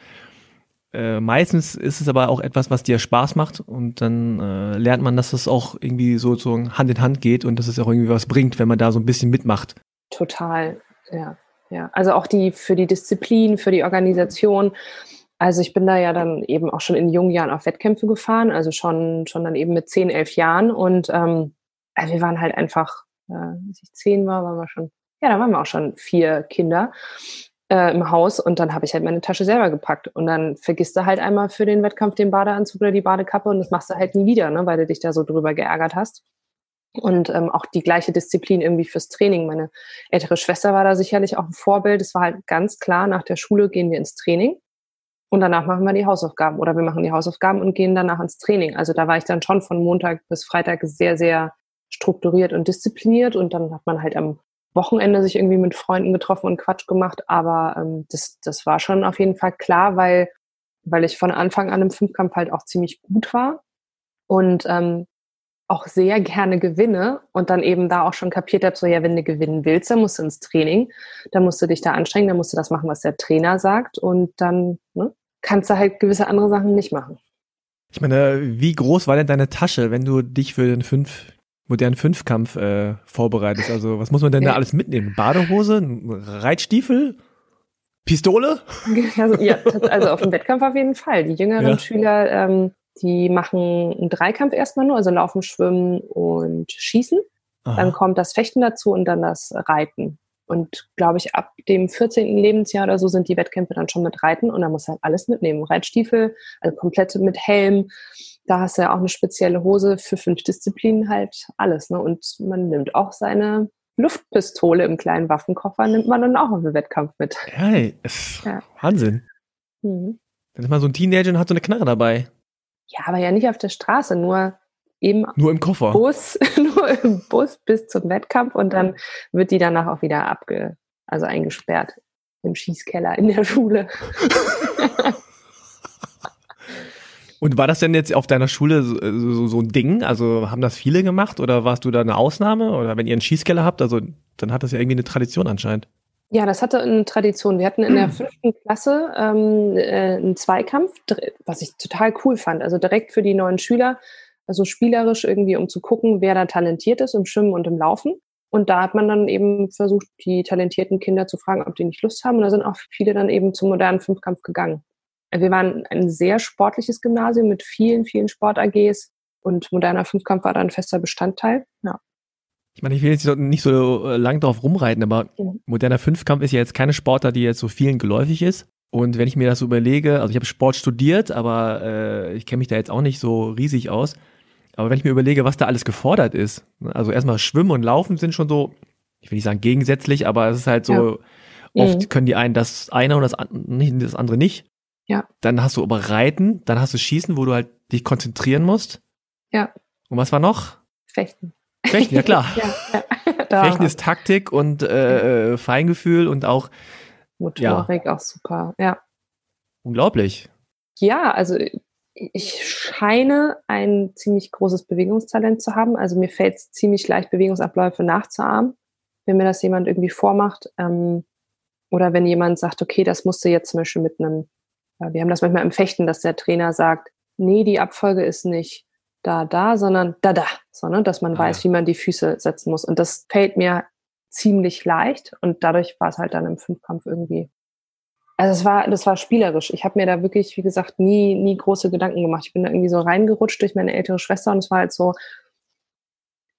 äh, meistens ist es aber auch etwas, was dir Spaß macht und dann äh, lernt man, dass es auch irgendwie so, so Hand in Hand geht und dass es auch irgendwie was bringt, wenn man da so ein bisschen mitmacht. Total, ja, ja. Also auch die für die Disziplin, für die Organisation. Also ich bin da ja dann eben auch schon in jungen Jahren auf Wettkämpfe gefahren, also schon, schon dann eben mit zehn, elf Jahren. Und ähm, also wir waren halt einfach, äh, als ich zehn war, waren wir schon, ja, da waren wir auch schon vier Kinder äh, im Haus und dann habe ich halt meine Tasche selber gepackt. Und dann vergisst du halt einmal für den Wettkampf den Badeanzug oder die Badekappe und das machst du halt nie wieder, ne, weil du dich da so drüber geärgert hast. Und ähm, auch die gleiche Disziplin irgendwie fürs Training. Meine ältere Schwester war da sicherlich auch ein Vorbild. Es war halt ganz klar, nach der Schule gehen wir ins Training und danach machen wir die Hausaufgaben oder wir machen die Hausaufgaben und gehen danach ins Training. Also da war ich dann schon von Montag bis Freitag sehr, sehr strukturiert und diszipliniert und dann hat man halt am Wochenende sich irgendwie mit Freunden getroffen und Quatsch gemacht. Aber ähm, das, das war schon auf jeden Fall klar, weil, weil ich von Anfang an im Fünfkampf halt auch ziemlich gut war und ähm, auch sehr gerne gewinne und dann eben da auch schon kapiert habe, so ja, wenn du gewinnen willst, dann musst du ins Training, dann musst du dich da anstrengen, dann musst du das machen, was der Trainer sagt und dann ne, kannst du halt gewisse andere Sachen nicht machen. Ich meine, wie groß war denn deine Tasche, wenn du dich für den fünf, modernen Fünfkampf äh, vorbereitest? Also was muss man denn da alles mitnehmen? Badehose, Reitstiefel? Pistole? Also, ja, also auf dem Wettkampf auf jeden Fall. Die jüngeren ja. Schüler ähm, die machen einen Dreikampf erstmal nur, also Laufen, Schwimmen und Schießen. Aha. Dann kommt das Fechten dazu und dann das Reiten. Und glaube ich, ab dem 14. Lebensjahr oder so sind die Wettkämpfe dann schon mit Reiten und da muss halt alles mitnehmen. Reitstiefel, also komplett mit Helm. Da hast du ja auch eine spezielle Hose für fünf Disziplinen, halt alles. Ne? Und man nimmt auch seine Luftpistole im kleinen Waffenkoffer, nimmt man dann auch auf den Wettkampf mit. Hey, ja. Wahnsinn. Mhm. Dann ist man so ein Teenager und hat so eine Knarre dabei. Ja, aber ja nicht auf der Straße, nur eben nur im Koffer. Bus, nur im Bus bis zum Wettkampf und dann wird die danach auch wieder abge, also eingesperrt im Schießkeller in der Schule. Und war das denn jetzt auf deiner Schule so, so, so, ein Ding? Also haben das viele gemacht oder warst du da eine Ausnahme? Oder wenn ihr einen Schießkeller habt, also dann hat das ja irgendwie eine Tradition anscheinend. Ja, das hatte eine Tradition. Wir hatten in der fünften Klasse ähm, äh, einen Zweikampf, was ich total cool fand. Also direkt für die neuen Schüler, also spielerisch irgendwie, um zu gucken, wer da talentiert ist im Schwimmen und im Laufen. Und da hat man dann eben versucht, die talentierten Kinder zu fragen, ob die nicht Lust haben. Und da sind auch viele dann eben zum modernen Fünfkampf gegangen. Wir waren ein sehr sportliches Gymnasium mit vielen, vielen Sport-AGs und moderner Fünfkampf war da ein fester Bestandteil. Ja. Ich meine, ich will jetzt nicht so äh, lang drauf rumreiten, aber mhm. moderner Fünfkampf ist ja jetzt keine Sportart, die jetzt so vielen geläufig ist. Und wenn ich mir das so überlege, also ich habe Sport studiert, aber äh, ich kenne mich da jetzt auch nicht so riesig aus. Aber wenn ich mir überlege, was da alles gefordert ist, ne, also erstmal Schwimmen und Laufen sind schon so, ich will nicht sagen gegensätzlich, aber es ist halt so, ja. oft mhm. können die einen das eine und das, das andere nicht. Ja. Dann hast du aber Reiten, dann hast du Schießen, wo du halt dich konzentrieren musst. Ja. Und was war noch? Fechten. Fechten, ja klar. ja, ja. Fechten ist Taktik und äh, äh, Feingefühl und auch Motorik ja. auch super, ja. Unglaublich. Ja, also ich scheine ein ziemlich großes Bewegungstalent zu haben. Also mir fällt es ziemlich leicht, Bewegungsabläufe nachzuahmen, wenn mir das jemand irgendwie vormacht. Ähm, oder wenn jemand sagt, okay, das musst du jetzt zum Beispiel mit einem, wir haben das manchmal im Fechten, dass der Trainer sagt, nee, die Abfolge ist nicht da, da, sondern da, da, sondern dass man ah, weiß, wie man die Füße setzen muss. Und das fällt mir ziemlich leicht und dadurch war es halt dann im Fünfkampf irgendwie. Also es war, das war spielerisch. Ich habe mir da wirklich, wie gesagt, nie, nie große Gedanken gemacht. Ich bin da irgendwie so reingerutscht durch meine ältere Schwester und es war halt so,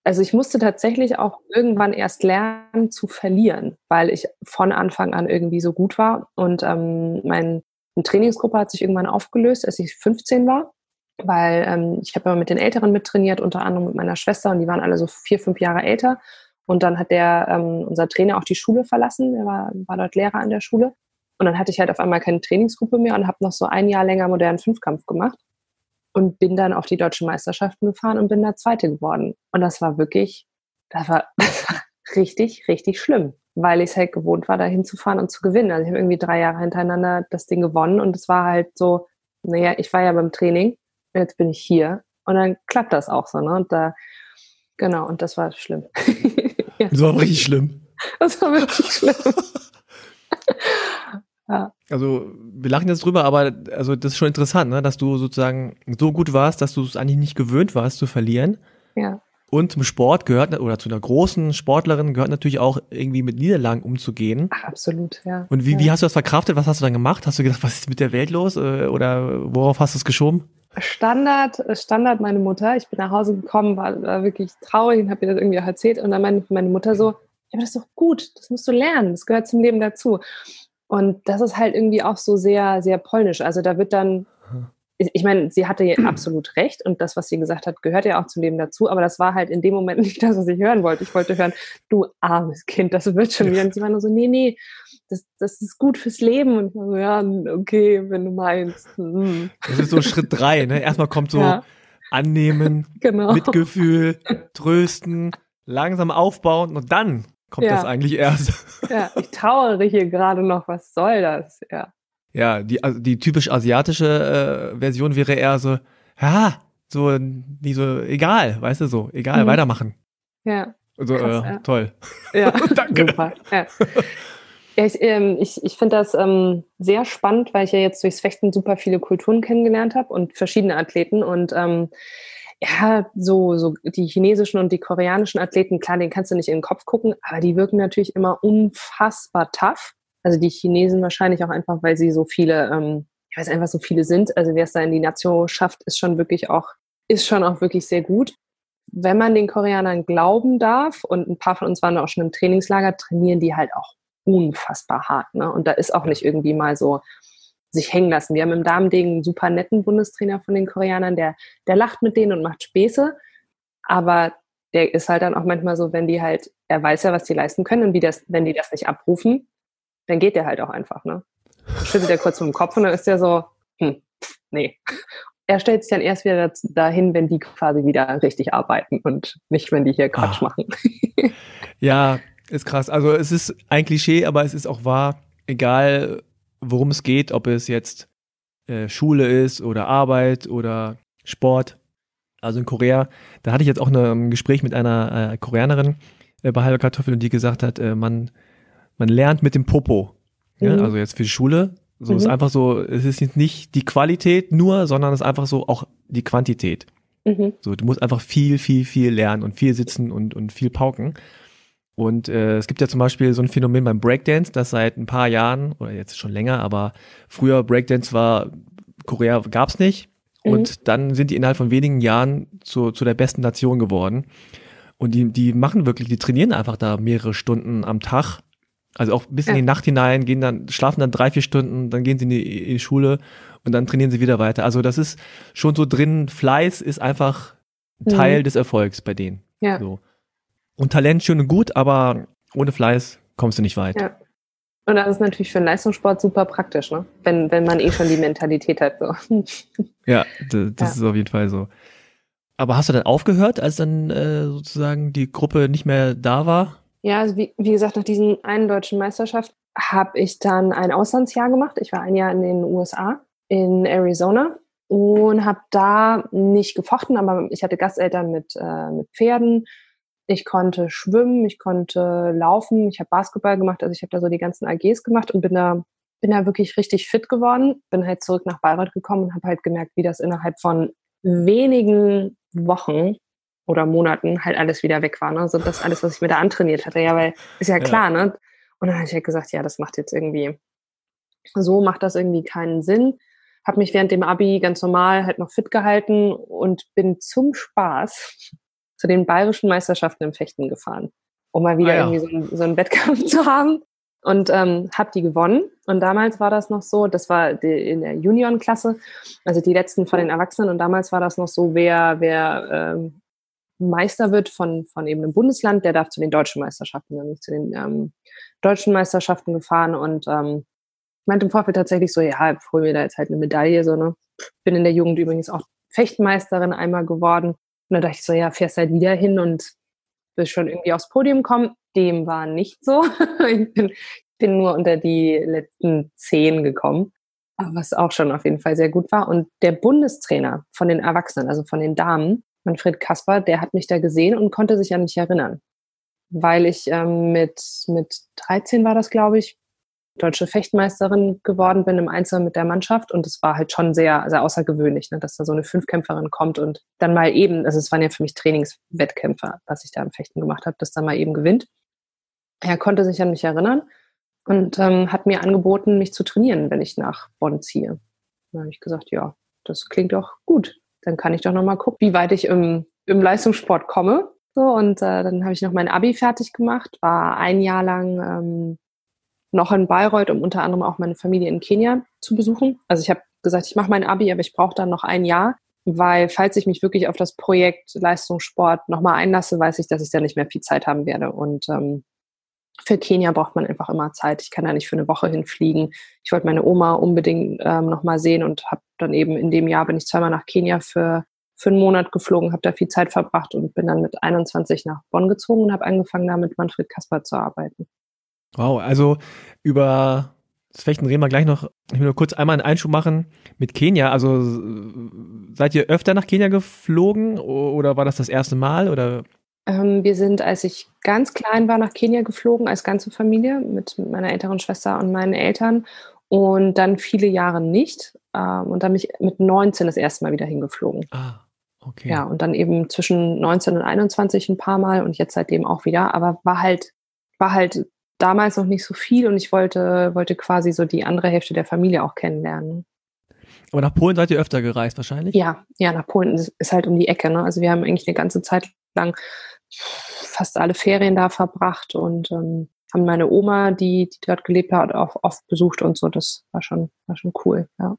also ich musste tatsächlich auch irgendwann erst lernen zu verlieren, weil ich von Anfang an irgendwie so gut war. Und ähm, mein, meine Trainingsgruppe hat sich irgendwann aufgelöst, als ich 15 war weil ähm, ich habe immer mit den Älteren mittrainiert, unter anderem mit meiner Schwester und die waren alle so vier, fünf Jahre älter. Und dann hat der, ähm, unser Trainer auch die Schule verlassen, er war, war dort Lehrer an der Schule. Und dann hatte ich halt auf einmal keine Trainingsgruppe mehr und habe noch so ein Jahr länger modernen Fünfkampf gemacht und bin dann auf die deutschen Meisterschaften gefahren und bin da Zweite geworden. Und das war wirklich, das war, das war richtig, richtig schlimm, weil ich es halt gewohnt war, da hinzufahren und zu gewinnen. Also ich habe irgendwie drei Jahre hintereinander das Ding gewonnen und es war halt so, naja, ich war ja beim Training jetzt bin ich hier. Und dann klappt das auch so, ne? Und da, genau, und das war schlimm. ja. Das war richtig schlimm. Das war wirklich schlimm. ja. Also, wir lachen jetzt drüber, aber also das ist schon interessant, ne? dass du sozusagen so gut warst, dass du es eigentlich nicht gewöhnt warst zu verlieren. Ja. Und zum Sport gehört, oder zu einer großen Sportlerin gehört natürlich auch irgendwie mit Niederlagen umzugehen. Ach, absolut, ja. Und wie, ja. wie hast du das verkraftet? Was hast du dann gemacht? Hast du gedacht, was ist mit der Welt los? Äh, oder worauf hast du es geschoben? Standard, Standard meine Mutter. Ich bin nach Hause gekommen, war, war wirklich traurig und habe ihr das irgendwie auch erzählt. Und dann meine, meine Mutter so, ja, aber das ist doch gut, das musst du lernen, das gehört zum Leben dazu. Und das ist halt irgendwie auch so sehr, sehr polnisch. Also da wird dann, ich meine, sie hatte absolut recht und das, was sie gesagt hat, gehört ja auch zum Leben dazu, aber das war halt in dem Moment nicht das, was ich hören wollte. Ich wollte hören, du armes Kind, das wird schon wieder. Und sie war nur so, nee, nee, das, das ist gut fürs Leben. Und ich war so, ja, okay, wenn du meinst. Hm. Das ist so Schritt drei, ne? Erstmal kommt so ja. annehmen, genau. Mitgefühl, trösten, langsam aufbauen und dann kommt ja. das eigentlich erst. Ja, ich trauere hier gerade noch, was soll das? Ja. Ja, die, also die typisch asiatische äh, Version wäre eher so, ja, so, die so, egal, weißt du, so, egal, mhm. weitermachen. Ja. Also, Krass, äh, ja. toll. Ja, danke. Super. Ja. Ja, ich, ähm, ich, ich finde das ähm, sehr spannend, weil ich ja jetzt durchs Fechten super viele Kulturen kennengelernt habe und verschiedene Athleten. Und ähm, ja, so, so die chinesischen und die koreanischen Athleten, klar, den kannst du nicht in den Kopf gucken, aber die wirken natürlich immer unfassbar tough. Also die Chinesen wahrscheinlich auch einfach, weil sie so viele, ähm, ich weiß einfach so viele sind. Also wer es da in die Nation schafft, ist schon wirklich auch, ist schon auch wirklich sehr gut. Wenn man den Koreanern glauben darf, und ein paar von uns waren auch schon im Trainingslager, trainieren die halt auch unfassbar hart. Ne? Und da ist auch nicht irgendwie mal so sich hängen lassen. Wir haben im Damending einen super netten Bundestrainer von den Koreanern, der, der lacht mit denen und macht Späße. Aber der ist halt dann auch manchmal so, wenn die halt, er weiß ja, was die leisten können und wie das, wenn die das nicht abrufen, dann geht der halt auch einfach, ne? Dann schüttelt er kurz mit dem Kopf und dann ist der so, hm, nee. Er stellt sich dann erst wieder dahin, wenn die quasi wieder richtig arbeiten und nicht, wenn die hier Quatsch ah. machen. ja, ist krass. Also es ist ein Klischee, aber es ist auch wahr. Egal, worum es geht, ob es jetzt äh, Schule ist oder Arbeit oder Sport. Also in Korea, da hatte ich jetzt auch eine, ein Gespräch mit einer äh, Koreanerin äh, bei halber Kartoffel und die gesagt hat, äh, man, man lernt mit dem Popo. Ja? Mhm. Also jetzt für die Schule. So mhm. ist einfach so, es ist nicht die Qualität nur, sondern es ist einfach so auch die Quantität. Mhm. So, du musst einfach viel, viel, viel lernen und viel sitzen und, und viel pauken. Und äh, es gibt ja zum Beispiel so ein Phänomen beim Breakdance, das seit ein paar Jahren, oder jetzt schon länger, aber früher Breakdance war, Korea gab's nicht. Mhm. Und dann sind die innerhalb von wenigen Jahren zu, zu der besten Nation geworden. Und die, die machen wirklich, die trainieren einfach da mehrere Stunden am Tag. Also auch bis in die Nacht hinein, gehen dann, schlafen dann drei, vier Stunden, dann gehen sie in die, in die Schule und dann trainieren sie wieder weiter. Also das ist schon so drin, Fleiß ist einfach Teil mhm. des Erfolgs bei denen. Ja. So. Und Talent schön und gut, aber ohne Fleiß kommst du nicht weit. Ja. Und das ist natürlich für den Leistungssport super praktisch, ne? wenn, wenn man eh schon die Mentalität hat. So. Ja, das, das ja. ist auf jeden Fall so. Aber hast du dann aufgehört, als dann äh, sozusagen die Gruppe nicht mehr da war? Ja, also wie, wie gesagt, nach diesen einen deutschen Meisterschaft habe ich dann ein Auslandsjahr gemacht. Ich war ein Jahr in den USA, in Arizona und habe da nicht gefochten, aber ich hatte Gasteltern mit, äh, mit Pferden. Ich konnte schwimmen, ich konnte laufen, ich habe Basketball gemacht, also ich habe da so die ganzen AGs gemacht und bin da bin da wirklich richtig fit geworden, bin halt zurück nach Bayreuth gekommen und habe halt gemerkt, wie das innerhalb von wenigen Wochen oder Monaten halt alles wieder weg war. Ne? Also das alles, was ich mir da antrainiert hatte, ja, weil ist ja klar, ja. ne? Und dann habe ich halt gesagt, ja, das macht jetzt irgendwie, so macht das irgendwie keinen Sinn. Habe mich während dem Abi ganz normal halt noch fit gehalten und bin zum Spaß zu den bayerischen Meisterschaften im Fechten gefahren, um mal wieder ah, ja. irgendwie so, ein, so einen Wettkampf zu haben. Und ähm, habe die gewonnen. Und damals war das noch so, das war die, in der Juniorenklasse, also die letzten von den Erwachsenen. Und damals war das noch so, wer, wer ähm, Meister wird von, von eben einem Bundesland, der darf zu den deutschen Meisterschaften, dann bin ich zu den ähm, deutschen Meisterschaften gefahren und ähm, meinte im Vorfeld tatsächlich so, ja, ich hol mir da jetzt halt eine Medaille, so, ne. Bin in der Jugend übrigens auch Fechtmeisterin einmal geworden. Und dann dachte ich so, ja, fährst halt wieder hin und wirst schon irgendwie aufs Podium kommen. Dem war nicht so. ich bin, bin nur unter die letzten zehn gekommen, was auch schon auf jeden Fall sehr gut war. Und der Bundestrainer von den Erwachsenen, also von den Damen, Manfred Kasper, der hat mich da gesehen und konnte sich an mich erinnern. Weil ich ähm, mit, mit 13 war das, glaube ich, deutsche Fechtmeisterin geworden bin im Einzel mit der Mannschaft. Und es war halt schon sehr, sehr außergewöhnlich, ne, dass da so eine Fünfkämpferin kommt und dann mal eben, also es waren ja für mich Trainingswettkämpfe, was ich da im Fechten gemacht habe, dass da mal eben gewinnt. Er konnte sich an mich erinnern und ähm, hat mir angeboten, mich zu trainieren, wenn ich nach Bonn ziehe. Dann habe ich gesagt, ja, das klingt doch gut. Dann kann ich doch nochmal gucken, wie weit ich im, im Leistungssport komme. So, und äh, dann habe ich noch mein Abi fertig gemacht, war ein Jahr lang ähm, noch in Bayreuth, um unter anderem auch meine Familie in Kenia zu besuchen. Also ich habe gesagt, ich mache mein Abi, aber ich brauche dann noch ein Jahr, weil falls ich mich wirklich auf das Projekt Leistungssport nochmal einlasse, weiß ich, dass ich da nicht mehr viel Zeit haben werde. Und ähm, für Kenia braucht man einfach immer Zeit. Ich kann da nicht für eine Woche hinfliegen. Ich wollte meine Oma unbedingt ähm, nochmal sehen und habe dann eben in dem Jahr bin ich zweimal nach Kenia für, für einen Monat geflogen, habe da viel Zeit verbracht und bin dann mit 21 nach Bonn gezogen und habe angefangen, da mit Manfred Kasper zu arbeiten. Wow, also über das Fechten reden wir gleich noch. Ich will nur kurz einmal einen Einschub machen mit Kenia. Also seid ihr öfter nach Kenia geflogen oder war das das erste Mal oder ähm, wir sind, als ich ganz klein war, nach Kenia geflogen, als ganze Familie mit meiner älteren Schwester und meinen Eltern. Und dann viele Jahre nicht. Ähm, und dann bin ich mit 19 das erste Mal wieder hingeflogen. Ah, okay. Ja, und dann eben zwischen 19 und 21 ein paar Mal und jetzt seitdem auch wieder. Aber war halt, war halt damals noch nicht so viel und ich wollte, wollte quasi so die andere Hälfte der Familie auch kennenlernen. Aber nach Polen seid ihr öfter gereist wahrscheinlich? Ja, ja, nach Polen ist, halt um die Ecke. Ne? Also wir haben eigentlich eine ganze Zeit lang fast alle Ferien da verbracht und ähm, haben meine Oma, die, die dort gelebt hat, auch oft besucht und so. Das war schon, war schon cool, ja.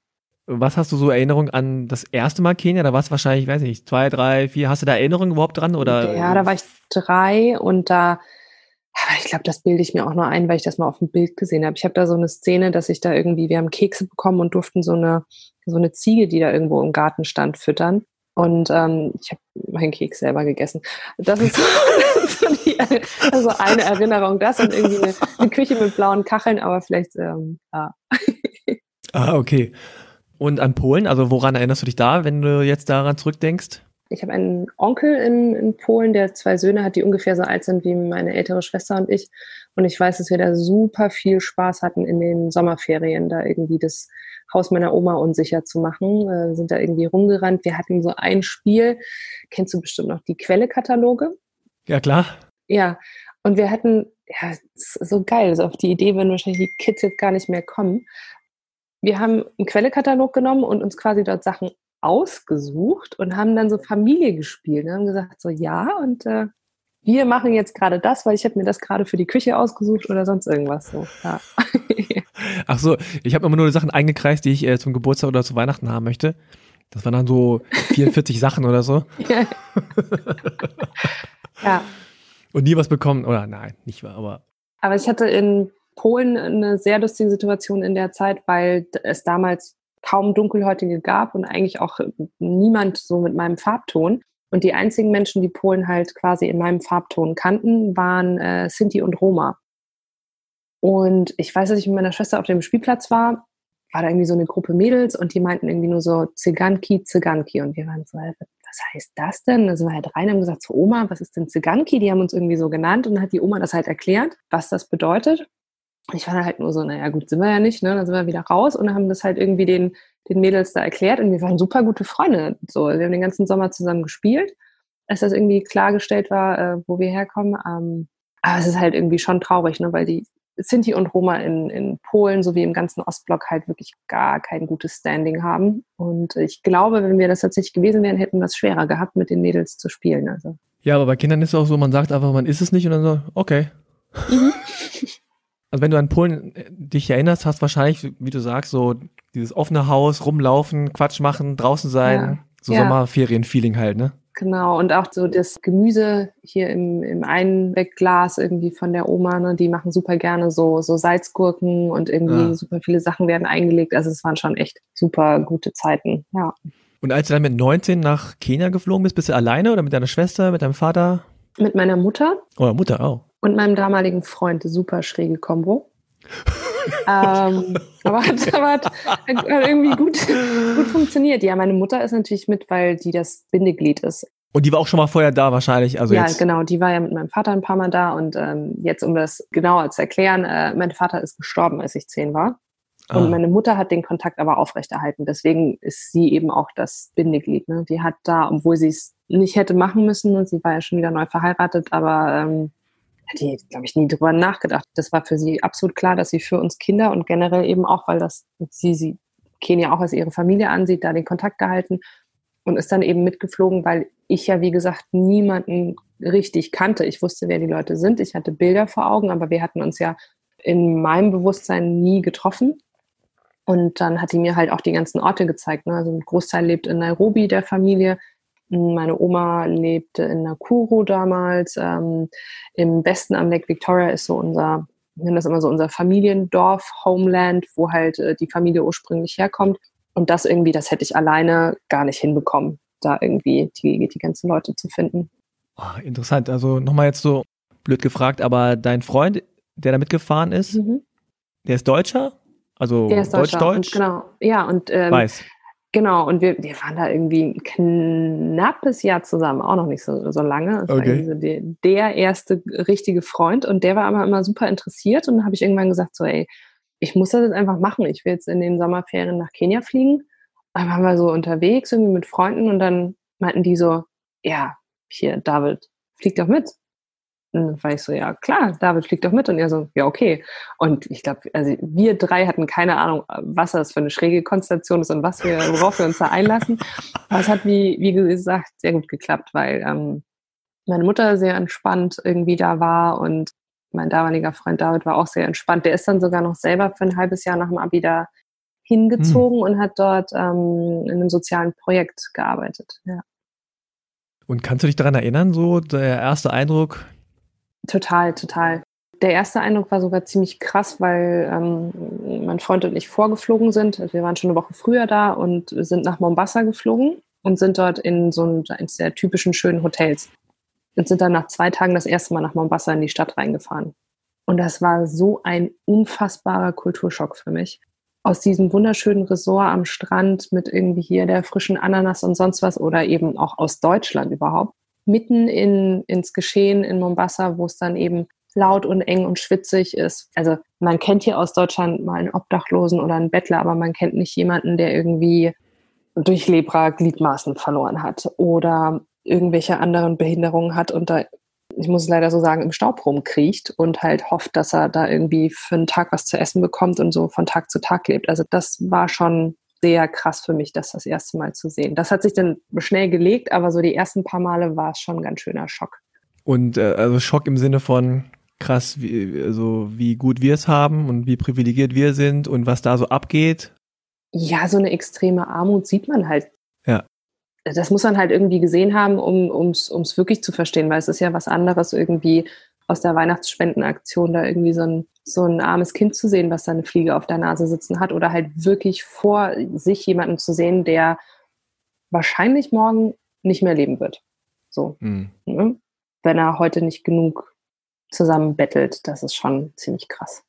Was hast du so Erinnerung an das erste Mal Kenia? Da war es wahrscheinlich, weiß ich nicht, zwei, drei, vier. Hast du da Erinnerungen überhaupt dran? Oder? Ja, da war ich drei und da, ich glaube, das bilde ich mir auch nur ein, weil ich das mal auf dem Bild gesehen habe. Ich habe da so eine Szene, dass ich da irgendwie, wir haben Kekse bekommen und durften so eine, so eine Ziege, die da irgendwo im Garten stand, füttern. Und ähm, ich habe meinen Keks selber gegessen. Das ist so, die, also eine Erinnerung. Das und irgendwie eine, eine, Küche mit blauen Kacheln, aber vielleicht, ähm, ja. Ah, okay. Und an Polen, also woran erinnerst du dich da, wenn du jetzt daran zurückdenkst? Ich habe einen Onkel in, in Polen, der zwei Söhne hat, die ungefähr so alt sind wie meine ältere Schwester und ich. Und ich weiß, dass wir da super viel Spaß hatten in den Sommerferien, da irgendwie das Haus meiner Oma unsicher zu machen. Äh, sind da irgendwie rumgerannt. Wir hatten so ein Spiel, kennst du bestimmt noch die Quelle-Kataloge? Ja, klar. Ja, und wir hatten, ja, so geil, also auf die Idee würden wahrscheinlich die Kids jetzt gar nicht mehr kommen. Wir haben einen Quelle-Katalog genommen und uns quasi dort Sachen ausgesucht und haben dann so Familie gespielt und haben gesagt, so ja, und äh, wir machen jetzt gerade das, weil ich habe mir das gerade für die Küche ausgesucht oder sonst irgendwas so. Ja. Ach so, ich habe immer nur Sachen eingekreist, die ich äh, zum Geburtstag oder zu Weihnachten haben möchte. Das waren dann so 44 Sachen oder so. Ja. ja. Und nie was bekommen, oder nein, nicht wahr, aber. Aber ich hatte in Polen eine sehr lustige Situation in der Zeit, weil es damals kaum Dunkelhäutige gab und eigentlich auch niemand so mit meinem Farbton. Und die einzigen Menschen, die Polen halt quasi in meinem Farbton kannten, waren äh, Sinti und Roma. Und ich weiß, dass ich mit meiner Schwester auf dem Spielplatz war, war da irgendwie so eine Gruppe Mädels und die meinten irgendwie nur so Ziganki, Ziganki. Und wir waren so, was heißt das denn? Da sind wir halt rein und haben gesagt, so Oma, was ist denn Ziganki? Die haben uns irgendwie so genannt und dann hat die Oma das halt erklärt, was das bedeutet. Und ich war dann halt nur so, naja gut, sind wir ja nicht, ne? Dann sind wir wieder raus und haben das halt irgendwie den, den Mädels da erklärt und wir waren super gute Freunde. So, wir haben den ganzen Sommer zusammen gespielt, als das irgendwie klargestellt war, äh, wo wir herkommen. Ähm, aber es ist halt irgendwie schon traurig, ne? weil die Sinti und Roma in, in Polen sowie im ganzen Ostblock halt wirklich gar kein gutes Standing haben. Und ich glaube, wenn wir das tatsächlich gewesen wären, hätten wir es schwerer gehabt, mit den Mädels zu spielen. Also. Ja, aber bei Kindern ist es auch so, man sagt einfach, man ist es nicht und dann so, okay. Mhm. Also wenn du an Polen äh, dich erinnerst, hast wahrscheinlich, wie du sagst, so dieses offene Haus, rumlaufen, Quatsch machen, draußen sein, ja. so ja. Sommerferien-Feeling halt, ne? Genau, und auch so das Gemüse hier im, im Einwegglas irgendwie von der Oma, ne, die machen super gerne so, so Salzgurken und irgendwie ja. super viele Sachen werden eingelegt. Also es waren schon echt super gute Zeiten, ja. Und als du dann mit 19 nach Kenia geflogen bist, bist du alleine oder mit deiner Schwester, mit deinem Vater? Mit meiner Mutter. Oh, Mutter auch. Und meinem damaligen Freund, super schräge Kombo. ähm, aber hat, aber hat, hat irgendwie gut, gut funktioniert. Ja, meine Mutter ist natürlich mit, weil die das Bindeglied ist. Und die war auch schon mal vorher da wahrscheinlich. Also ja, jetzt. genau. Die war ja mit meinem Vater ein paar Mal da. Und ähm, jetzt, um das genauer zu erklären, äh, mein Vater ist gestorben, als ich zehn war. Und ah. meine Mutter hat den Kontakt aber aufrechterhalten. Deswegen ist sie eben auch das Bindeglied. Ne? Die hat da, obwohl sie es nicht hätte machen müssen, und sie war ja schon wieder neu verheiratet, aber ähm, hat die, glaube ich, nie drüber nachgedacht. Das war für sie absolut klar, dass sie für uns Kinder und generell eben auch, weil das sie, sie Kenia auch als ihre Familie ansieht, da den Kontakt gehalten und ist dann eben mitgeflogen, weil ich ja, wie gesagt, niemanden richtig kannte. Ich wusste, wer die Leute sind. Ich hatte Bilder vor Augen, aber wir hatten uns ja in meinem Bewusstsein nie getroffen. Und dann hat die mir halt auch die ganzen Orte gezeigt. Ne? Also ein Großteil lebt in Nairobi, der Familie. Meine Oma lebte in Nakuru damals. Ähm, Im Westen am Lake Victoria ist so unser, wir nennen das immer so unser Familiendorf, Homeland, wo halt äh, die Familie ursprünglich herkommt. Und das irgendwie, das hätte ich alleine gar nicht hinbekommen, da irgendwie die, die ganzen Leute zu finden. Oh, interessant. Also nochmal jetzt so blöd gefragt, aber dein Freund, der da mitgefahren ist, mhm. der ist Deutscher? Also Deutsch-Deutsch? Genau, ja. Und, ähm, Weiß. Genau, und wir, wir waren da irgendwie ein knappes Jahr zusammen, auch noch nicht so, so lange. Das okay. war der, der erste richtige Freund und der war aber immer super interessiert und dann habe ich irgendwann gesagt, so, ey, ich muss das jetzt einfach machen. Ich will jetzt in den Sommerferien nach Kenia fliegen. Dann waren wir so unterwegs irgendwie mit Freunden und dann meinten die so, ja, hier, David, flieg doch mit. Und dann war ich so, ja klar, David fliegt doch mit. Und er so, ja okay. Und ich glaube, also wir drei hatten keine Ahnung, was das für eine schräge Konstellation ist und was wir, worauf wir uns da einlassen. Aber es hat, wie, wie gesagt, sehr gut geklappt, weil ähm, meine Mutter sehr entspannt irgendwie da war und mein damaliger Freund David war auch sehr entspannt. Der ist dann sogar noch selber für ein halbes Jahr nach dem Abi da hingezogen hm. und hat dort ähm, in einem sozialen Projekt gearbeitet. Ja. Und kannst du dich daran erinnern, so der erste Eindruck? Total, total. Der erste Eindruck war sogar ziemlich krass, weil ähm, mein Freund und ich vorgeflogen sind. Also wir waren schon eine Woche früher da und sind nach Mombasa geflogen und sind dort in so einem, eines der typischen schönen Hotels und sind dann nach zwei Tagen das erste Mal nach Mombasa in die Stadt reingefahren. Und das war so ein unfassbarer Kulturschock für mich. Aus diesem wunderschönen Resort am Strand mit irgendwie hier der frischen Ananas und sonst was oder eben auch aus Deutschland überhaupt, mitten in, ins Geschehen in Mombasa, wo es dann eben laut und eng und schwitzig ist. Also man kennt hier aus Deutschland mal einen Obdachlosen oder einen Bettler, aber man kennt nicht jemanden, der irgendwie durch Lepra Gliedmaßen verloren hat oder irgendwelche anderen Behinderungen hat und da, ich muss es leider so sagen, im Staub rumkriecht und halt hofft, dass er da irgendwie für einen Tag was zu essen bekommt und so von Tag zu Tag lebt. Also das war schon sehr krass für mich, das das erste Mal zu sehen. Das hat sich dann schnell gelegt, aber so die ersten paar Male war es schon ein ganz schöner Schock. Und äh, also Schock im Sinne von krass, wie, also wie gut wir es haben und wie privilegiert wir sind und was da so abgeht. Ja, so eine extreme Armut sieht man halt ja das muss man halt irgendwie gesehen haben, um es wirklich zu verstehen, weil es ist ja was anderes, irgendwie aus der Weihnachtsspendenaktion da irgendwie so ein, so ein armes Kind zu sehen, was da eine Fliege auf der Nase sitzen hat, oder halt wirklich vor sich jemanden zu sehen, der wahrscheinlich morgen nicht mehr leben wird. So. Mhm. Ne? Wenn er heute nicht genug zusammenbettelt, das ist schon ziemlich krass.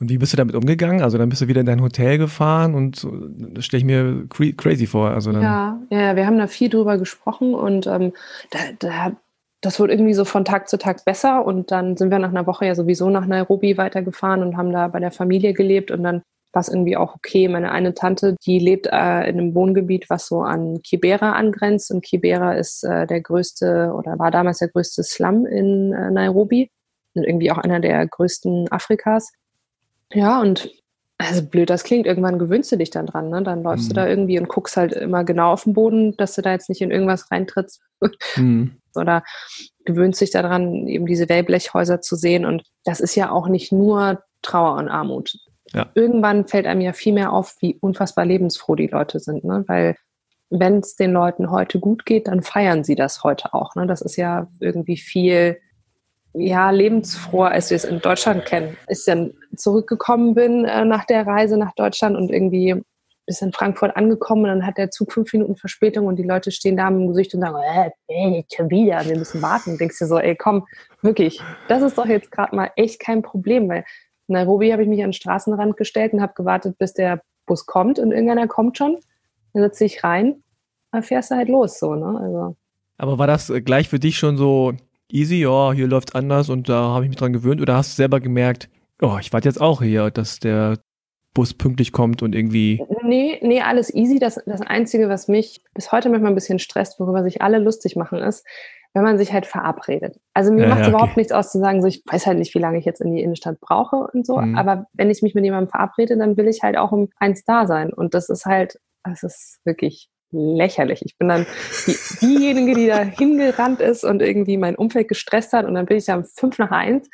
Und wie bist du damit umgegangen? Also dann bist du wieder in dein Hotel gefahren und das stelle ich mir crazy vor. Also ja, ja, wir haben da viel drüber gesprochen und ähm, da, da, das wurde irgendwie so von Tag zu Tag besser und dann sind wir nach einer Woche ja sowieso nach Nairobi weitergefahren und haben da bei der Familie gelebt und dann war es irgendwie auch okay. Meine eine Tante, die lebt äh, in einem Wohngebiet, was so an Kibera angrenzt und Kibera ist äh, der größte oder war damals der größte Slum in äh, Nairobi und irgendwie auch einer der größten Afrikas. Ja, und also blöd das klingt, irgendwann gewöhnst du dich dann dran, ne? Dann läufst mhm. du da irgendwie und guckst halt immer genau auf den Boden, dass du da jetzt nicht in irgendwas reintrittst. Mhm. Oder gewöhnst dich daran, eben diese Wellblechhäuser zu sehen. Und das ist ja auch nicht nur Trauer und Armut. Ja. Irgendwann fällt einem ja viel mehr auf, wie unfassbar lebensfroh die Leute sind, ne? Weil wenn es den Leuten heute gut geht, dann feiern sie das heute auch. Ne? Das ist ja irgendwie viel ja, lebensfroher, als wir es in Deutschland kennen. Als ich dann zurückgekommen bin äh, nach der Reise nach Deutschland und irgendwie bis in Frankfurt angekommen und dann hat der Zug fünf Minuten Verspätung und die Leute stehen da dem Gesicht und sagen, äh, ey, schon wieder, wir müssen warten. Und denkst dir so, ey, komm, wirklich, das ist doch jetzt gerade mal echt kein Problem, weil in Nairobi habe ich mich an den Straßenrand gestellt und habe gewartet, bis der Bus kommt und irgendeiner kommt schon, dann setze ich rein, dann fährst du halt los, so, ne, also. Aber war das äh, gleich für dich schon so easy, ja, hier läuft's anders und da habe ich mich dran gewöhnt? Oder hast du selber gemerkt, oh, ich warte jetzt auch hier, dass der Bus pünktlich kommt und irgendwie. Nee, nee, alles easy. Das, das Einzige, was mich bis heute manchmal ein bisschen stresst, worüber sich alle lustig machen, ist, wenn man sich halt verabredet. Also mir ja, macht es ja, überhaupt okay. nichts aus zu sagen, so ich weiß halt nicht, wie lange ich jetzt in die Innenstadt brauche und so, mhm. aber wenn ich mich mit jemandem verabrede, dann will ich halt auch um eins da sein. Und das ist halt, das ist wirklich lächerlich. Ich bin dann die, diejenige, die da hingerannt ist und irgendwie mein Umfeld gestresst hat und dann bin ich da um fünf nach eins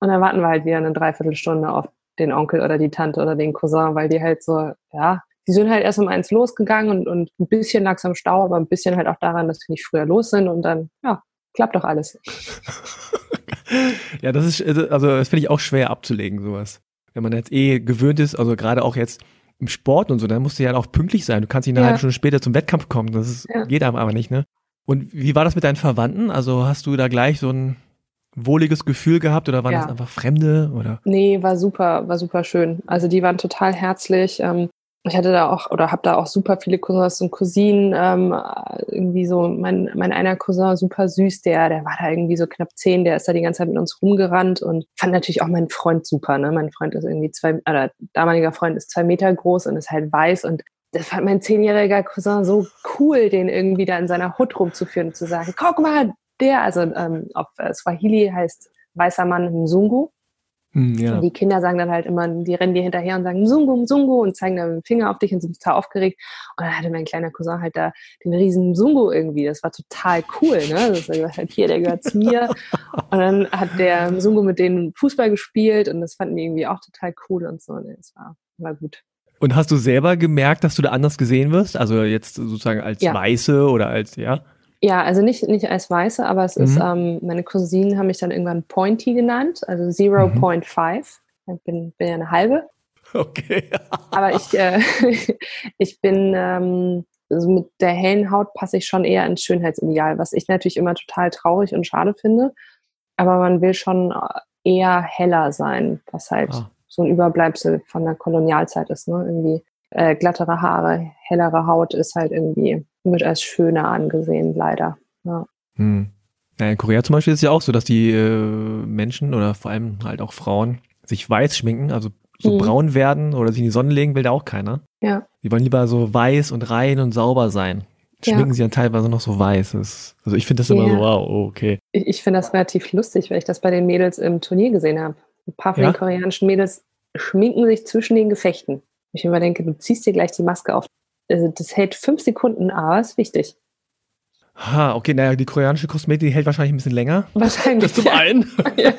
und dann warten wir halt wieder eine Dreiviertelstunde auf den Onkel oder die Tante oder den Cousin, weil die halt so, ja, die sind halt erst um eins losgegangen und, und ein bisschen lag am Stau, aber ein bisschen halt auch daran, dass wir nicht früher los sind und dann, ja, klappt doch alles. ja, das ist, also das finde ich auch schwer abzulegen, sowas. Wenn man jetzt eh gewöhnt ist, also gerade auch jetzt im Sport und so, dann musst du ja auch pünktlich sein. Du kannst nicht eine ja. halbe Stunde später zum Wettkampf kommen. Das ist, ja. geht einem aber nicht, ne? Und wie war das mit deinen Verwandten? Also hast du da gleich so ein wohliges Gefühl gehabt oder waren ja. das einfach Fremde oder? Nee, war super, war super schön. Also die waren total herzlich. Ähm, ich hatte da auch oder habe da auch super viele Cousins und Cousinen. Ähm, irgendwie so mein, mein einer Cousin super süß, der der war da irgendwie so knapp zehn, der ist da die ganze Zeit mit uns rumgerannt und fand natürlich auch meinen Freund super. Ne? Mein Freund ist irgendwie zwei, oder damaliger Freund ist zwei Meter groß und ist halt weiß und das fand mein zehnjähriger Cousin so cool, den irgendwie da in seiner Hut rumzuführen und zu sagen, guck mal, der, also ähm, auf äh, Swahili heißt weißer Mann Mzungu. Hm, ja. Und die Kinder sagen dann halt immer, die rennen dir hinterher und sagen Mzungu, Mzungu und zeigen dann mit dem Finger auf dich und sind total aufgeregt. Und dann hatte mein kleiner Cousin halt da den riesen Mzungu irgendwie. Das war total cool, ne? Das war halt hier, der gehört zu mir. und dann hat der Mzungu mit denen Fußball gespielt und das fanden die irgendwie auch total cool und so. Und das war, war gut. Und hast du selber gemerkt, dass du da anders gesehen wirst? Also jetzt sozusagen als ja. Weiße oder als, ja? Ja, also nicht, nicht als Weiße, aber es mhm. ist, ähm, meine Cousinen haben mich dann irgendwann Pointy genannt, also 0.5. Mhm. Ich bin, bin ja eine halbe. Okay. aber ich, äh, ich bin, ähm, also mit der hellen Haut passe ich schon eher ins Schönheitsideal, was ich natürlich immer total traurig und schade finde. Aber man will schon eher heller sein, was halt ah. so ein Überbleibsel von der Kolonialzeit ist, ne? Irgendwie äh, glattere Haare, hellere Haut ist halt irgendwie wird als schöner angesehen, leider. Ja. Hm. Ja, in Korea zum Beispiel ist es ja auch so, dass die äh, Menschen oder vor allem halt auch Frauen sich weiß schminken, also so mhm. braun werden oder sich in die Sonne legen, will da auch keiner. Ja. Die wollen lieber so weiß und rein und sauber sein. Schminken ja. sie dann teilweise noch so weiß. Also ich finde das immer ja. so, wow, okay. Ich, ich finde das relativ lustig, weil ich das bei den Mädels im Turnier gesehen habe. Ein paar von ja? den koreanischen Mädels schminken sich zwischen den Gefechten. Ich immer denke, du ziehst dir gleich die Maske auf also das hält fünf Sekunden, aber ist wichtig. Ha, okay, naja, die koreanische Kosmetik hält wahrscheinlich ein bisschen länger. Wahrscheinlich. Das zum einen. Ja.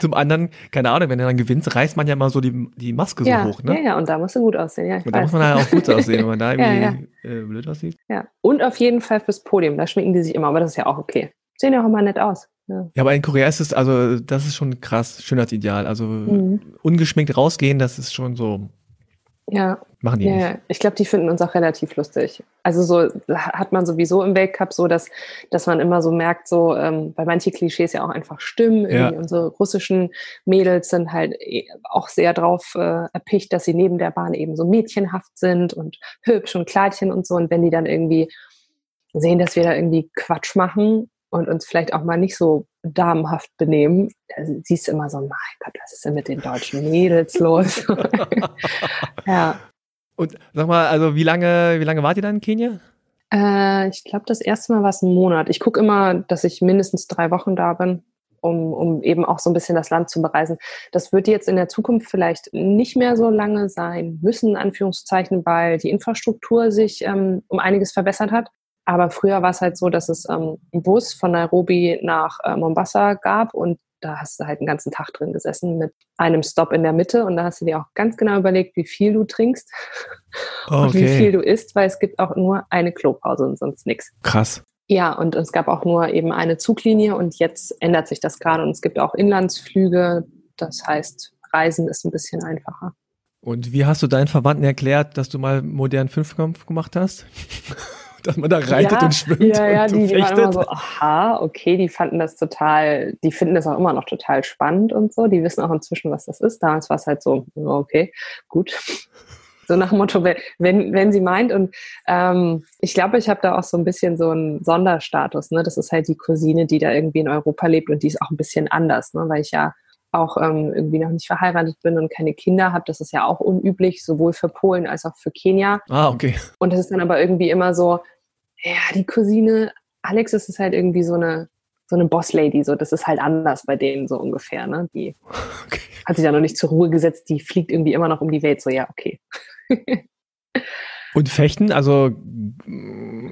zum anderen, keine Ahnung, wenn er dann gewinnt, reißt man ja mal so die, die Maske ja, so hoch, ne? Ja, ja, und da muss du gut aussehen, ja. und da muss man halt auch gut aussehen, wenn man da irgendwie ja, äh, blöd aussieht. Ja, und auf jeden Fall fürs Podium, da schminken die sich immer, aber das ist ja auch okay. Sehen ja auch immer nett aus. Ja. ja, aber in Korea ist es, also das ist schon krass, Schönheitsideal. Also mhm. ungeschminkt rausgehen, das ist schon so, ja. Machen die ja, nicht. Ich glaube, die finden uns auch relativ lustig. Also so hat man sowieso im Weltcup so, dass, dass man immer so merkt, so, ähm, weil manche Klischees ja auch einfach stimmen. Ja. Unsere russischen Mädels sind halt eh auch sehr drauf äh, erpicht, dass sie neben der Bahn eben so mädchenhaft sind und hübsch und Kleidchen und so. Und wenn die dann irgendwie sehen, dass wir da irgendwie Quatsch machen, und uns vielleicht auch mal nicht so damenhaft benehmen, da siehst du immer so, mein Gott, was ist denn mit den deutschen Mädels los? ja. Und sag mal, also wie lange, wie lange wart ihr dann in Kenia? Äh, ich glaube, das erste Mal war es ein Monat. Ich gucke immer, dass ich mindestens drei Wochen da bin, um, um eben auch so ein bisschen das Land zu bereisen. Das wird jetzt in der Zukunft vielleicht nicht mehr so lange sein müssen, in Anführungszeichen, weil die Infrastruktur sich ähm, um einiges verbessert hat. Aber früher war es halt so, dass es ähm, einen Bus von Nairobi nach äh, Mombasa gab und da hast du halt einen ganzen Tag drin gesessen mit einem Stop in der Mitte und da hast du dir auch ganz genau überlegt, wie viel du trinkst okay. und wie viel du isst, weil es gibt auch nur eine Klopause und sonst nichts. Krass. Ja, und es gab auch nur eben eine Zuglinie und jetzt ändert sich das gerade und es gibt auch Inlandsflüge. Das heißt, Reisen ist ein bisschen einfacher. Und wie hast du deinen Verwandten erklärt, dass du mal modernen Fünfkampf gemacht hast? dass man da reitet ja, und schwimmt. Ja, ja, und die, die waren immer so, aha, okay, die fanden das total, die finden das auch immer noch total spannend und so. Die wissen auch inzwischen, was das ist. Damals war es halt so, okay, gut. So nach dem Motto, wenn, wenn sie meint. Und ähm, ich glaube, ich habe da auch so ein bisschen so einen Sonderstatus. Ne? Das ist halt die Cousine, die da irgendwie in Europa lebt und die ist auch ein bisschen anders, ne? weil ich ja auch ähm, irgendwie noch nicht verheiratet bin und keine Kinder habe. Das ist ja auch unüblich, sowohl für Polen als auch für Kenia. Ah, okay. Und das ist dann aber irgendwie immer so, ja, die Cousine, Alex ist es halt irgendwie so eine so eine Boss-Lady, so das ist halt anders bei denen so ungefähr, ne? Die okay. hat sich ja noch nicht zur Ruhe gesetzt, die fliegt irgendwie immer noch um die Welt, so ja, okay. Und Fechten, also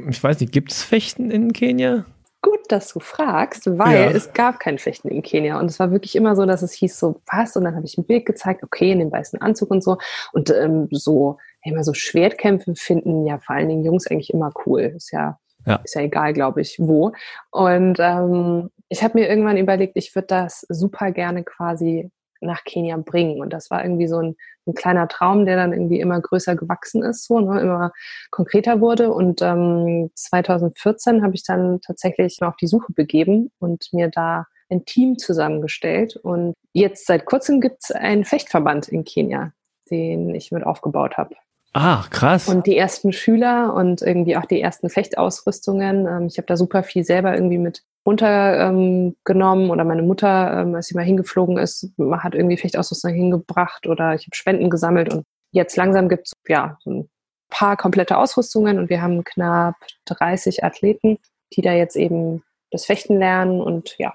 ich weiß nicht, gibt es Fechten in Kenia? Gut, dass du fragst, weil ja. es gab kein Fechten in Kenia. Und es war wirklich immer so, dass es hieß so, was? Und dann habe ich ein Bild gezeigt, okay, in dem weißen Anzug und so. Und ähm, so, immer so Schwertkämpfe finden ja vor allen Dingen Jungs eigentlich immer cool. Ist ja, ja. ist ja egal, glaube ich, wo. Und ähm, ich habe mir irgendwann überlegt, ich würde das super gerne quasi nach Kenia bringen. Und das war irgendwie so ein, ein kleiner Traum, der dann irgendwie immer größer gewachsen ist, so, ne, immer konkreter wurde. Und ähm, 2014 habe ich dann tatsächlich auf die Suche begeben und mir da ein Team zusammengestellt. Und jetzt seit kurzem gibt es einen Fechtverband in Kenia, den ich mit aufgebaut habe. Ah, krass. Und die ersten Schüler und irgendwie auch die ersten Fechtausrüstungen. Ähm, ich habe da super viel selber irgendwie mit runtergenommen ähm, oder meine Mutter, ähm, als sie mal hingeflogen ist, hat irgendwie Fechtausrüstung hingebracht oder ich habe Spenden gesammelt und jetzt langsam gibt es ja so ein paar komplette Ausrüstungen und wir haben knapp 30 Athleten, die da jetzt eben das Fechten lernen und ja,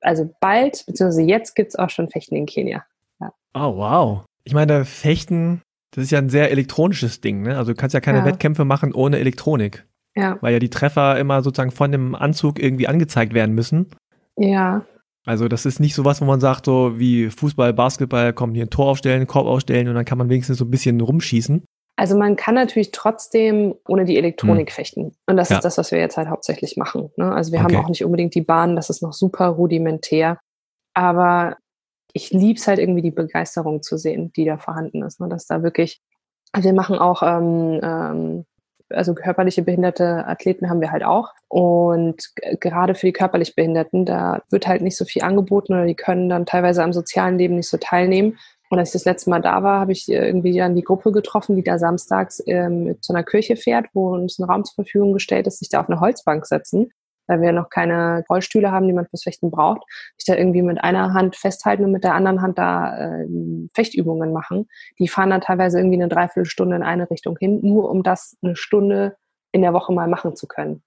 also bald, beziehungsweise jetzt gibt es auch schon Fechten in Kenia. Ja. Oh, wow. Ich meine, Fechten das ist ja ein sehr elektronisches Ding, ne? Also du kannst ja keine ja. Wettkämpfe machen ohne Elektronik. Ja. Weil ja die Treffer immer sozusagen von dem Anzug irgendwie angezeigt werden müssen. Ja. Also das ist nicht so was, wo man sagt, so wie Fußball, Basketball, kommen hier ein Tor aufstellen, Korb aufstellen und dann kann man wenigstens so ein bisschen rumschießen. Also man kann natürlich trotzdem ohne die Elektronik hm. fechten. Und das ja. ist das, was wir jetzt halt hauptsächlich machen. Ne? Also wir okay. haben auch nicht unbedingt die Bahn, das ist noch super rudimentär. Aber ich liebe es halt irgendwie die Begeisterung zu sehen, die da vorhanden ist. Ne? Dass da wirklich, wir machen auch, ähm, ähm, also körperliche behinderte Athleten haben wir halt auch. Und gerade für die körperlich Behinderten, da wird halt nicht so viel angeboten oder die können dann teilweise am sozialen Leben nicht so teilnehmen. Und als ich das letzte Mal da war, habe ich irgendwie dann die Gruppe getroffen, die da samstags ähm, zu einer Kirche fährt, wo uns ein Raum zur Verfügung gestellt ist, sich da auf eine Holzbank setzen weil wir noch keine Rollstühle haben, die man fürs Fechten braucht, sich da irgendwie mit einer Hand festhalten und mit der anderen Hand da äh, Fechtübungen machen. Die fahren dann teilweise irgendwie eine Dreiviertelstunde in eine Richtung hin, nur um das eine Stunde in der Woche mal machen zu können.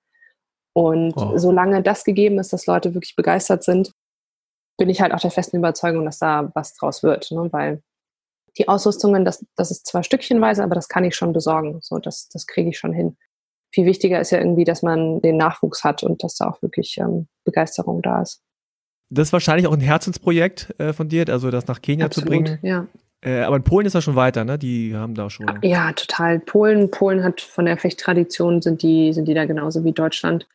Und oh. solange das gegeben ist, dass Leute wirklich begeistert sind, bin ich halt auch der festen Überzeugung, dass da was draus wird. Ne? Weil die Ausrüstungen, das, das ist zwar stückchenweise, aber das kann ich schon besorgen. So, das, das kriege ich schon hin viel wichtiger ist ja irgendwie, dass man den Nachwuchs hat und dass da auch wirklich ähm, Begeisterung da ist. Das ist wahrscheinlich auch ein Herzensprojekt äh, von dir, also das nach Kenia Absolut, zu bringen. Ja. Äh, aber in Polen ist das schon weiter, ne? Die haben da schon. Ja, total. Polen, Polen hat von der Fechttradition sind die, sind die da genauso wie Deutschland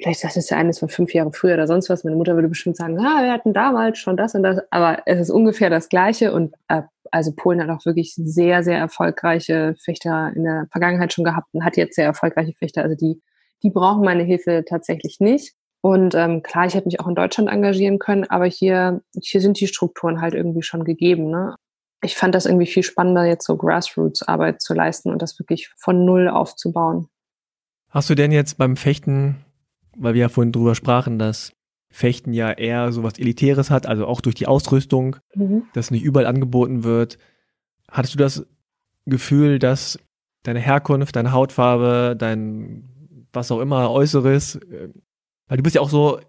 vielleicht das ist ja eines von fünf Jahre früher oder sonst was. Meine Mutter würde bestimmt sagen, ah, wir hatten damals schon das und das, aber es ist ungefähr das Gleiche und äh, also Polen hat auch wirklich sehr, sehr erfolgreiche Fechter in der Vergangenheit schon gehabt und hat jetzt sehr erfolgreiche Fechter. Also die, die brauchen meine Hilfe tatsächlich nicht. Und ähm, klar, ich hätte mich auch in Deutschland engagieren können, aber hier, hier sind die Strukturen halt irgendwie schon gegeben. Ne? Ich fand das irgendwie viel spannender, jetzt so Grassroots-Arbeit zu leisten und das wirklich von null aufzubauen. Hast du denn jetzt beim Fechten weil wir ja vorhin drüber sprachen, dass Fechten ja eher so was Elitäres hat, also auch durch die Ausrüstung, mhm. das nicht überall angeboten wird. Hattest du das Gefühl, dass deine Herkunft, deine Hautfarbe, dein was auch immer Äußeres, äh, weil du bist ja auch so,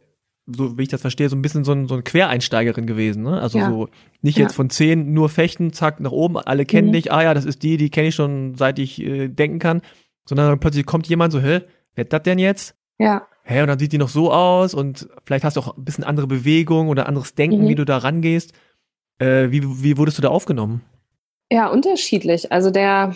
so wie ich das verstehe, so ein bisschen so, ein, so eine Quereinsteigerin gewesen, ne? Also ja. so nicht ja. jetzt von zehn nur Fechten, zack, nach oben, alle kennen mhm. dich, ah ja, das ist die, die kenne ich schon, seit ich äh, denken kann, sondern plötzlich kommt jemand so, hä, wer hat das denn jetzt? Ja hä, und dann sieht die noch so aus und vielleicht hast du auch ein bisschen andere Bewegung oder anderes Denken, mhm. wie du da rangehst. Äh, wie, wie wurdest du da aufgenommen? Ja, unterschiedlich. Also der,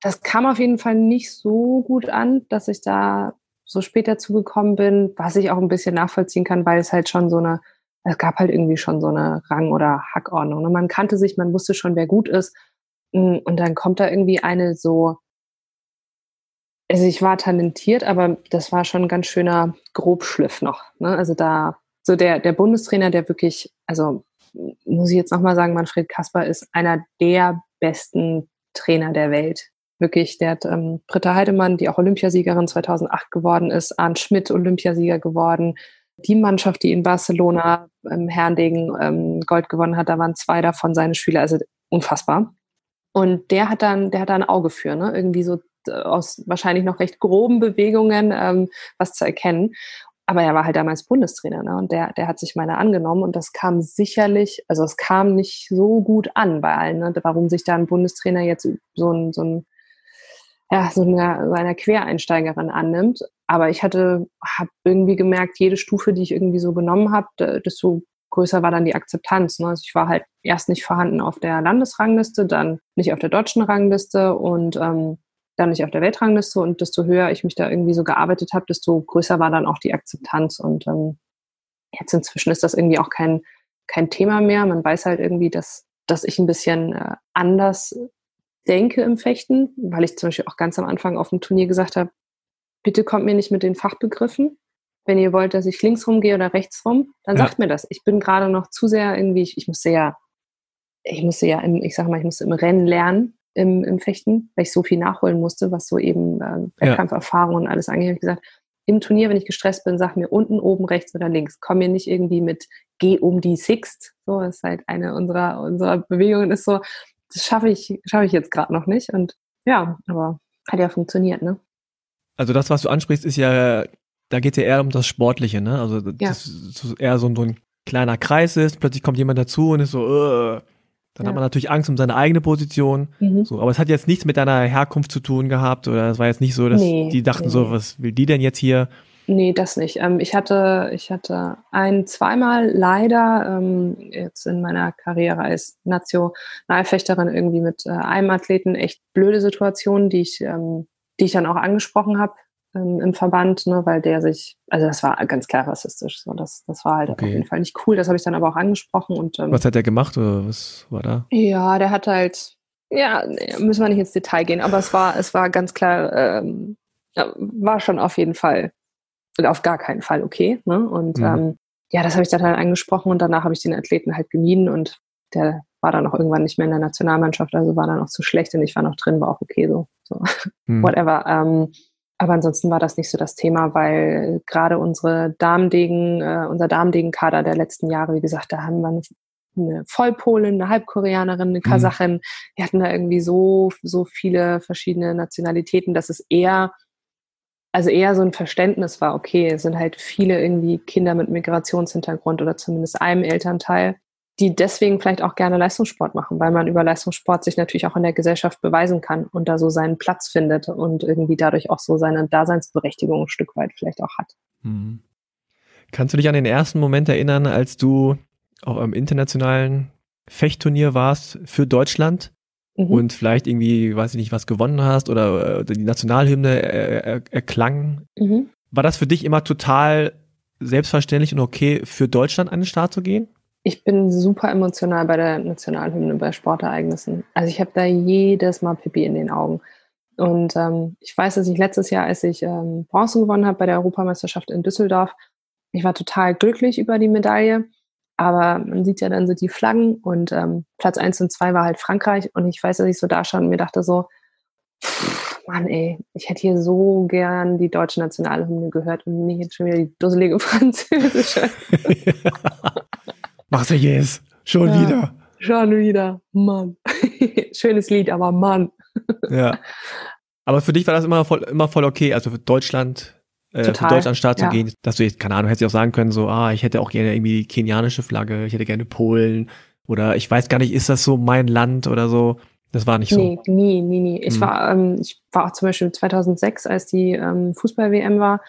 das kam auf jeden Fall nicht so gut an, dass ich da so spät dazu gekommen bin, was ich auch ein bisschen nachvollziehen kann, weil es halt schon so eine, es gab halt irgendwie schon so eine Rang- oder Hackordnung. Und man kannte sich, man wusste schon, wer gut ist. Und dann kommt da irgendwie eine so also ich war talentiert, aber das war schon ein ganz schöner Grobschliff noch. Ne? Also da, so der, der Bundestrainer, der wirklich, also muss ich jetzt nochmal sagen, Manfred Kasper ist einer der besten Trainer der Welt. Wirklich, der hat ähm, Britta Heidemann, die auch Olympiasiegerin 2008 geworden ist, Arndt Schmidt Olympiasieger geworden. Die Mannschaft, die in Barcelona im Herrendegen ähm, Gold gewonnen hat, da waren zwei davon seine Schüler, also unfassbar. Und der hat dann, der hat da ein Auge für, ne? Irgendwie so aus wahrscheinlich noch recht groben Bewegungen ähm, was zu erkennen. Aber er war halt damals Bundestrainer, ne? Und der, der hat sich meiner angenommen und das kam sicherlich, also es kam nicht so gut an bei allen, ne? Warum sich da ein Bundestrainer jetzt so ein, so ein ja, so einer, so einer Quereinsteigerin annimmt. Aber ich hatte, habe irgendwie gemerkt, jede Stufe, die ich irgendwie so genommen habe, desto größer war dann die Akzeptanz. Ne? Also ich war halt erst nicht vorhanden auf der Landesrangliste, dann nicht auf der deutschen Rangliste und ähm, dann nicht auf der Weltrangliste. Und desto höher ich mich da irgendwie so gearbeitet habe, desto größer war dann auch die Akzeptanz. Und ähm, jetzt inzwischen ist das irgendwie auch kein, kein Thema mehr. Man weiß halt irgendwie, dass, dass ich ein bisschen äh, anders denke im Fechten, weil ich zum Beispiel auch ganz am Anfang auf dem Turnier gesagt habe, bitte kommt mir nicht mit den Fachbegriffen. Wenn ihr wollt, dass ich links rumgehe oder rechts rum, dann ja. sagt mir das. Ich bin gerade noch zu sehr irgendwie, ich, ich musste ja, ich musste ja, im, ich sag mal, ich musste im Rennen lernen im, im Fechten, weil ich so viel nachholen musste, was so eben äh, Wettkampferfahrung und alles angeht. Ich gesagt, im Turnier, wenn ich gestresst bin, sag mir unten, oben, rechts oder links. Komm mir nicht irgendwie mit geh um die Sixt. So ist halt eine unserer, unserer Bewegungen ist so, das schaffe ich, schaffe ich jetzt gerade noch nicht. Und ja, aber hat ja funktioniert, ne? Also das, was du ansprichst, ist ja, da geht es ja eher um das Sportliche, ne? Also das ja. ist eher so, so ein kleiner Kreis ist, plötzlich kommt jemand dazu und ist so, äh, dann ja. hat man natürlich Angst um seine eigene Position. Mhm. So, aber es hat jetzt nichts mit deiner Herkunft zu tun gehabt oder es war jetzt nicht so, dass nee, die dachten nee. so, was will die denn jetzt hier? Nee, das nicht. Ähm, ich hatte, ich hatte ein, zweimal leider ähm, jetzt in meiner Karriere als Nationalfechterin irgendwie mit äh, einem Athleten echt blöde Situationen, die ich, ähm, die ich dann auch angesprochen habe ähm, im Verband, ne, weil der sich, also das war ganz klar rassistisch. So, das, das war halt okay. auf jeden Fall nicht cool. Das habe ich dann aber auch angesprochen und ähm, was hat der gemacht oder was war da? Ja, der hat halt, ja, müssen wir nicht ins Detail gehen, aber es war, es war ganz klar, ähm, war schon auf jeden Fall auf gar keinen Fall okay. Ne? Und mhm. ähm, ja, das habe ich dann halt angesprochen und danach habe ich den Athleten halt gemieden und der war dann auch irgendwann nicht mehr in der Nationalmannschaft, also war dann auch zu schlecht und ich war noch drin, war auch okay so. so. Mhm. Whatever. Ähm, aber ansonsten war das nicht so das Thema, weil gerade unsere Damendegen, äh, unser Damendegen-Kader der letzten Jahre, wie gesagt, da haben wir eine, eine Vollpolin, eine Halbkoreanerin, eine mhm. Kasachin. Mhm. Wir hatten da irgendwie so, so viele verschiedene Nationalitäten, dass es eher also eher so ein Verständnis war, okay, es sind halt viele irgendwie Kinder mit Migrationshintergrund oder zumindest einem Elternteil, die deswegen vielleicht auch gerne Leistungssport machen, weil man über Leistungssport sich natürlich auch in der Gesellschaft beweisen kann und da so seinen Platz findet und irgendwie dadurch auch so seine Daseinsberechtigung ein Stück weit vielleicht auch hat. Mhm. Kannst du dich an den ersten Moment erinnern, als du auch am internationalen Fechtturnier warst für Deutschland mhm. und vielleicht irgendwie, weiß ich nicht, was gewonnen hast oder, oder die Nationalhymne er, er, erklang. Mhm. War das für dich immer total selbstverständlich und okay, für Deutschland an den Start zu gehen? Ich bin super emotional bei der Nationalhymne, bei Sportereignissen. Also ich habe da jedes Mal Pipi in den Augen. Und ähm, ich weiß, dass ich letztes Jahr, als ich ähm, Bronze gewonnen habe bei der Europameisterschaft in Düsseldorf, ich war total glücklich über die Medaille. Aber man sieht ja dann so die Flaggen und ähm, Platz 1 und 2 war halt Frankreich und ich weiß, dass ich so da stand und mir dachte so, Mann ey, ich hätte hier so gern die deutsche Nationalhymne gehört und nicht jetzt schon wieder die dusselige französische. Marseillaise, schon ja, wieder. Schon wieder, Mann. Schönes Lied, aber Mann. ja. Aber für dich war das immer voll, immer voll okay. Also für Deutschland äh, für Deutschland an Start ja. zu gehen, dass du jetzt, keine Ahnung, hättest du auch sagen können, so, ah, ich hätte auch gerne irgendwie die kenianische Flagge, ich hätte gerne Polen oder ich weiß gar nicht, ist das so mein Land oder so? Das war nicht so. Nee, nie, nie, nie. Ich hm. war, ähm, ich war auch zum Beispiel 2006, als die ähm, Fußball-WM war,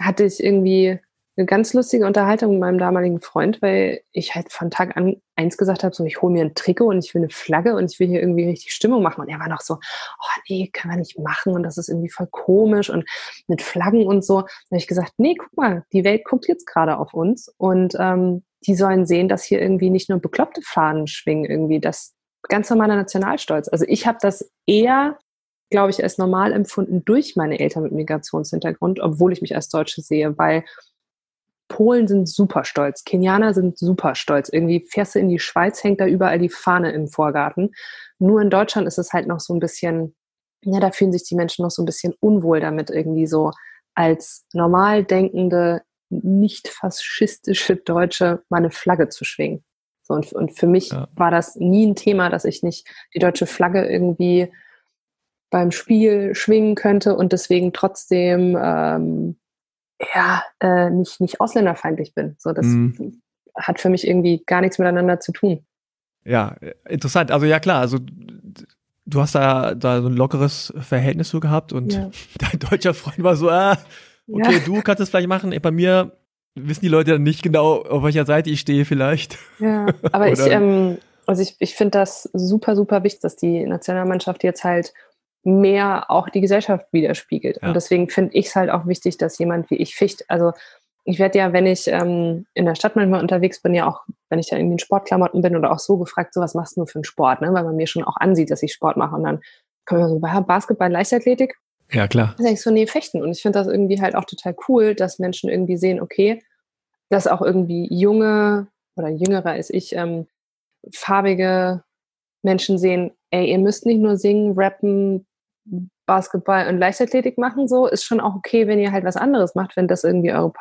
hatte ich irgendwie eine ganz lustige Unterhaltung mit meinem damaligen Freund, weil ich halt von Tag an eins gesagt habe, so ich hole mir ein Trikot und ich will eine Flagge und ich will hier irgendwie richtig Stimmung machen. Und er war noch so, oh nee, kann man nicht machen und das ist irgendwie voll komisch und mit Flaggen und so. Da habe ich gesagt, nee, guck mal, die Welt guckt jetzt gerade auf uns und ähm, die sollen sehen, dass hier irgendwie nicht nur bekloppte Fahnen schwingen, irgendwie das ganz normaler Nationalstolz. Also ich habe das eher glaube ich, als normal empfunden durch meine Eltern mit Migrationshintergrund, obwohl ich mich als Deutsche sehe, weil Polen sind super stolz, Kenianer sind super stolz. Irgendwie fährst du in die Schweiz, hängt da überall die Fahne im Vorgarten. Nur in Deutschland ist es halt noch so ein bisschen, ja, da fühlen sich die Menschen noch so ein bisschen unwohl damit, irgendwie so als normal denkende, nicht faschistische Deutsche mal eine Flagge zu schwingen. So, und, und für mich ja. war das nie ein Thema, dass ich nicht die deutsche Flagge irgendwie beim Spiel schwingen könnte und deswegen trotzdem ähm, ja äh, nicht, nicht ausländerfeindlich bin. So, das mhm. hat für mich irgendwie gar nichts miteinander zu tun. Ja, interessant. Also ja klar, also du hast da, da so ein lockeres Verhältnis so gehabt und ja. dein deutscher Freund war so, ah, okay, ja. du kannst es vielleicht machen. Bei mir wissen die Leute dann nicht genau, auf welcher Seite ich stehe vielleicht. Ja, aber ich, ähm, also ich, ich finde das super, super wichtig, dass die Nationalmannschaft jetzt halt mehr auch die Gesellschaft widerspiegelt. Ja. Und deswegen finde ich es halt auch wichtig, dass jemand wie ich ficht, also ich werde ja, wenn ich ähm, in der Stadt manchmal unterwegs bin, ja auch, wenn ich da irgendwie in Sportklamotten bin oder auch so gefragt, so was machst du für einen Sport, ne? weil man mir schon auch ansieht, dass ich Sport mache. Und dann kommen wir so, Basketball, Leichtathletik. Ja, klar. Dann sage ich so, nee, fechten. Und ich finde das irgendwie halt auch total cool, dass Menschen irgendwie sehen, okay, dass auch irgendwie junge oder jüngere als ich, ähm, farbige Menschen sehen, ey, ihr müsst nicht nur singen, rappen, Basketball und Leichtathletik machen, so ist schon auch okay, wenn ihr halt was anderes macht, wenn das irgendwie eure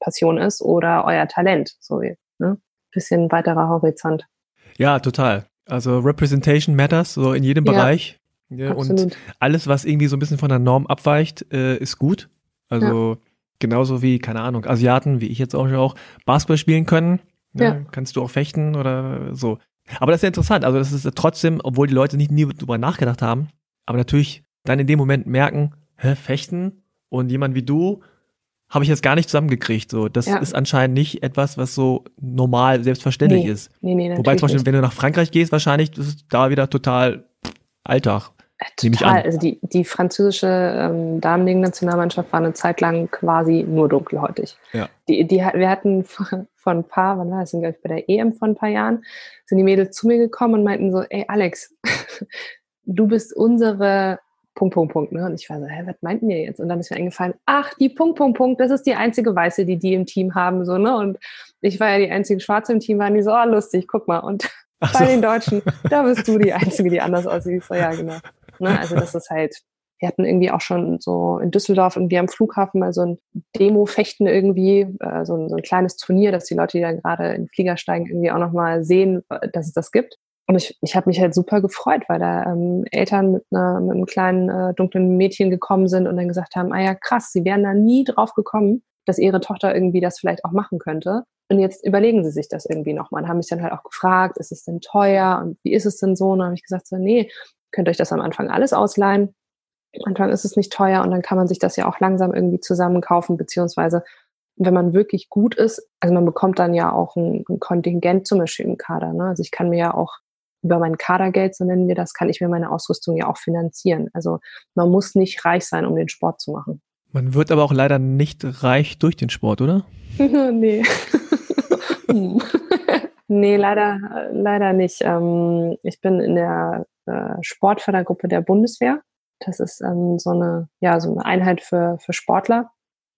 Passion ist oder euer Talent. So, ne? Bisschen weiterer Horizont. Ja, total. Also Representation matters, so in jedem ja, Bereich. Ja, und alles, was irgendwie so ein bisschen von der Norm abweicht, äh, ist gut. Also ja. genauso wie, keine Ahnung, Asiaten, wie ich jetzt auch, auch Basketball spielen können. Ne? Ja. Kannst du auch fechten oder so. Aber das ist ja interessant. Also das ist trotzdem, obwohl die Leute nicht nie drüber nachgedacht haben, aber natürlich dann in dem Moment merken, hä, Fechten und jemand wie du habe ich jetzt gar nicht zusammengekriegt. So, das ja. ist anscheinend nicht etwas, was so normal selbstverständlich nee. ist. Nee, nee, Wobei zum Beispiel, nicht. wenn du nach Frankreich gehst, wahrscheinlich das ist da wieder total Alltag. Äh, total. Also die, die französische ähm, Damenligen-Nationalmannschaft war eine Zeit lang quasi nur dunkelhäutig. Ja. Die, die, wir hatten vor, vor ein paar, wann war das denn, glaube ich, bei der EM vor ein paar Jahren, sind die Mädels zu mir gekommen und meinten so, ey Alex, du bist unsere Punkt, Punkt, Punkt. Ne? Und ich war so, hä, was meinten ihr jetzt? Und dann ist mir eingefallen, ach, die Punkt, Punkt, Punkt, das ist die einzige Weiße, die die im Team haben. so ne Und ich war ja die einzige Schwarze im Team, waren die so, oh, lustig, guck mal. Und ach bei den Deutschen, da bist du die Einzige, die anders aussieht. So, ja, genau. Ne? Also das ist halt, wir hatten irgendwie auch schon so in Düsseldorf irgendwie am Flughafen mal so ein Demo-Fechten irgendwie, äh, so, ein, so ein kleines Turnier, dass die Leute, die da gerade in den Flieger steigen, irgendwie auch nochmal sehen, dass es das gibt. Und ich, ich habe mich halt super gefreut, weil da ähm, Eltern mit, einer, mit einem kleinen äh, dunklen Mädchen gekommen sind und dann gesagt haben, ah ja, krass, sie wären da nie drauf gekommen, dass ihre Tochter irgendwie das vielleicht auch machen könnte. Und jetzt überlegen sie sich das irgendwie nochmal und haben mich dann halt auch gefragt, ist es denn teuer und wie ist es denn so? Und dann habe ich gesagt, so, nee, könnt euch das am Anfang alles ausleihen. Am Anfang ist es nicht teuer und dann kann man sich das ja auch langsam irgendwie zusammen kaufen, beziehungsweise wenn man wirklich gut ist, also man bekommt dann ja auch ein, ein Kontingent zum Beispiel im Kader. Ne? Also ich kann mir ja auch über mein Kadergeld, so nennen wir das, kann ich mir meine Ausrüstung ja auch finanzieren. Also man muss nicht reich sein, um den Sport zu machen. Man wird aber auch leider nicht reich durch den Sport, oder? nee. nee, leider, leider nicht. Ähm, ich bin in der äh, Sportfördergruppe der Bundeswehr. Das ist ähm, so eine, ja, so eine Einheit für, für Sportler.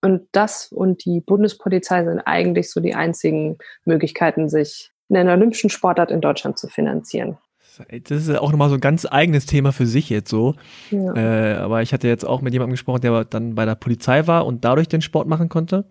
Und das und die Bundespolizei sind eigentlich so die einzigen Möglichkeiten, sich einen olympischen Sportart in Deutschland zu finanzieren. Das ist auch nochmal so ein ganz eigenes Thema für sich jetzt so. Ja. Äh, aber ich hatte jetzt auch mit jemandem gesprochen, der dann bei der Polizei war und dadurch den Sport machen konnte.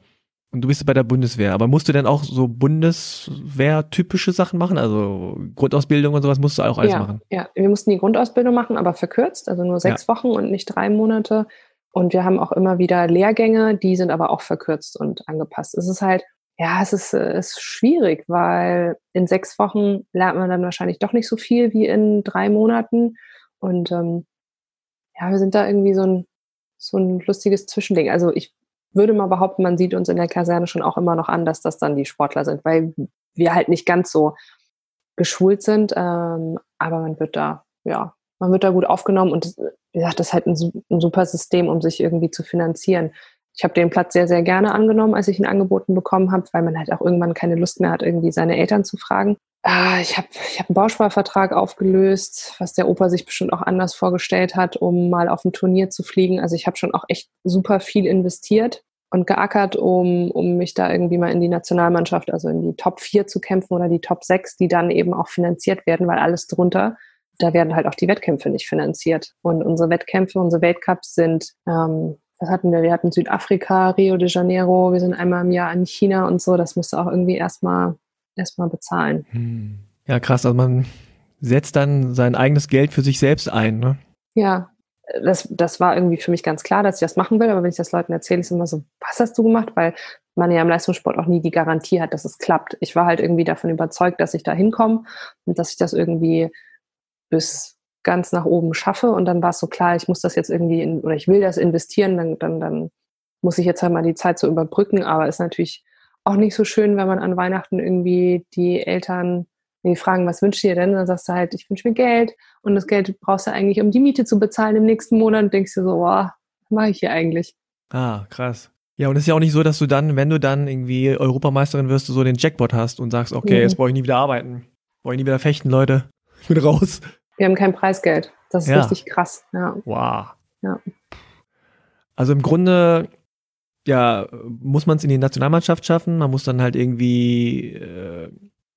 Und du bist bei der Bundeswehr. Aber musst du denn auch so Bundeswehr-typische Sachen machen? Also Grundausbildung und sowas musst du auch alles ja, machen? Ja, wir mussten die Grundausbildung machen, aber verkürzt, also nur sechs ja. Wochen und nicht drei Monate. Und wir haben auch immer wieder Lehrgänge, die sind aber auch verkürzt und angepasst. Es ist halt, ja, es ist, äh, ist schwierig, weil in sechs Wochen lernt man dann wahrscheinlich doch nicht so viel wie in drei Monaten. Und ähm, ja, wir sind da irgendwie so ein, so ein lustiges Zwischending. Also ich würde mal behaupten, man sieht uns in der Kaserne schon auch immer noch an, dass das dann die Sportler sind, weil wir halt nicht ganz so geschult sind. Ähm, aber man wird da, ja, man wird da gut aufgenommen und wie gesagt, das ist halt ein, ein super System, um sich irgendwie zu finanzieren ich habe den Platz sehr, sehr gerne angenommen, als ich ihn angeboten bekommen habe, weil man halt auch irgendwann keine Lust mehr hat, irgendwie seine Eltern zu fragen. Äh, ich habe ich hab einen Bausparvertrag aufgelöst, was der Opa sich bestimmt auch anders vorgestellt hat, um mal auf ein Turnier zu fliegen. Also ich habe schon auch echt super viel investiert. und geackert, um, um mich da irgendwie mal in die Nationalmannschaft, also in die Top 4 zu kämpfen oder die Top 6, die dann eben auch finanziert werden, weil alles drunter, da werden halt auch die Wettkämpfe nicht finanziert. Und unsere Wettkämpfe, unsere Weltcups sind, ähm, was hatten wir? Wir hatten Südafrika, Rio de Janeiro, wir sind einmal im Jahr in China und so. Das musste auch irgendwie erstmal erstmal bezahlen. Hm. Ja, krass. Also man setzt dann sein eigenes Geld für sich selbst ein, ne? Ja, das, das war irgendwie für mich ganz klar, dass ich das machen will. Aber wenn ich das Leuten erzähle, ist immer so, was hast du gemacht? Weil man ja im Leistungssport auch nie die Garantie hat, dass es klappt. Ich war halt irgendwie davon überzeugt, dass ich da hinkomme und dass ich das irgendwie bis ganz nach oben schaffe. Und dann war es so klar, ich muss das jetzt irgendwie in, oder ich will das investieren, dann, dann, dann muss ich jetzt halt mal die Zeit so überbrücken. Aber ist natürlich auch nicht so schön, wenn man an Weihnachten irgendwie die Eltern die fragen, was wünschst du dir denn? Und dann sagst du halt, ich wünsche mir Geld. Und das Geld brauchst du eigentlich, um die Miete zu bezahlen im nächsten Monat. Und denkst du so, boah, was mache ich hier eigentlich? Ah, krass. Ja, und es ist ja auch nicht so, dass du dann, wenn du dann irgendwie Europameisterin wirst, du so den Jackpot hast und sagst, okay, mhm. jetzt brauche ich nie wieder arbeiten. Brauche ich nie wieder fechten, Leute. Ich bin raus. Wir haben kein Preisgeld. Das ist ja. richtig krass. Ja. Wow. Ja. Also im Grunde, ja, muss man es in die Nationalmannschaft schaffen. Man muss dann halt irgendwie äh,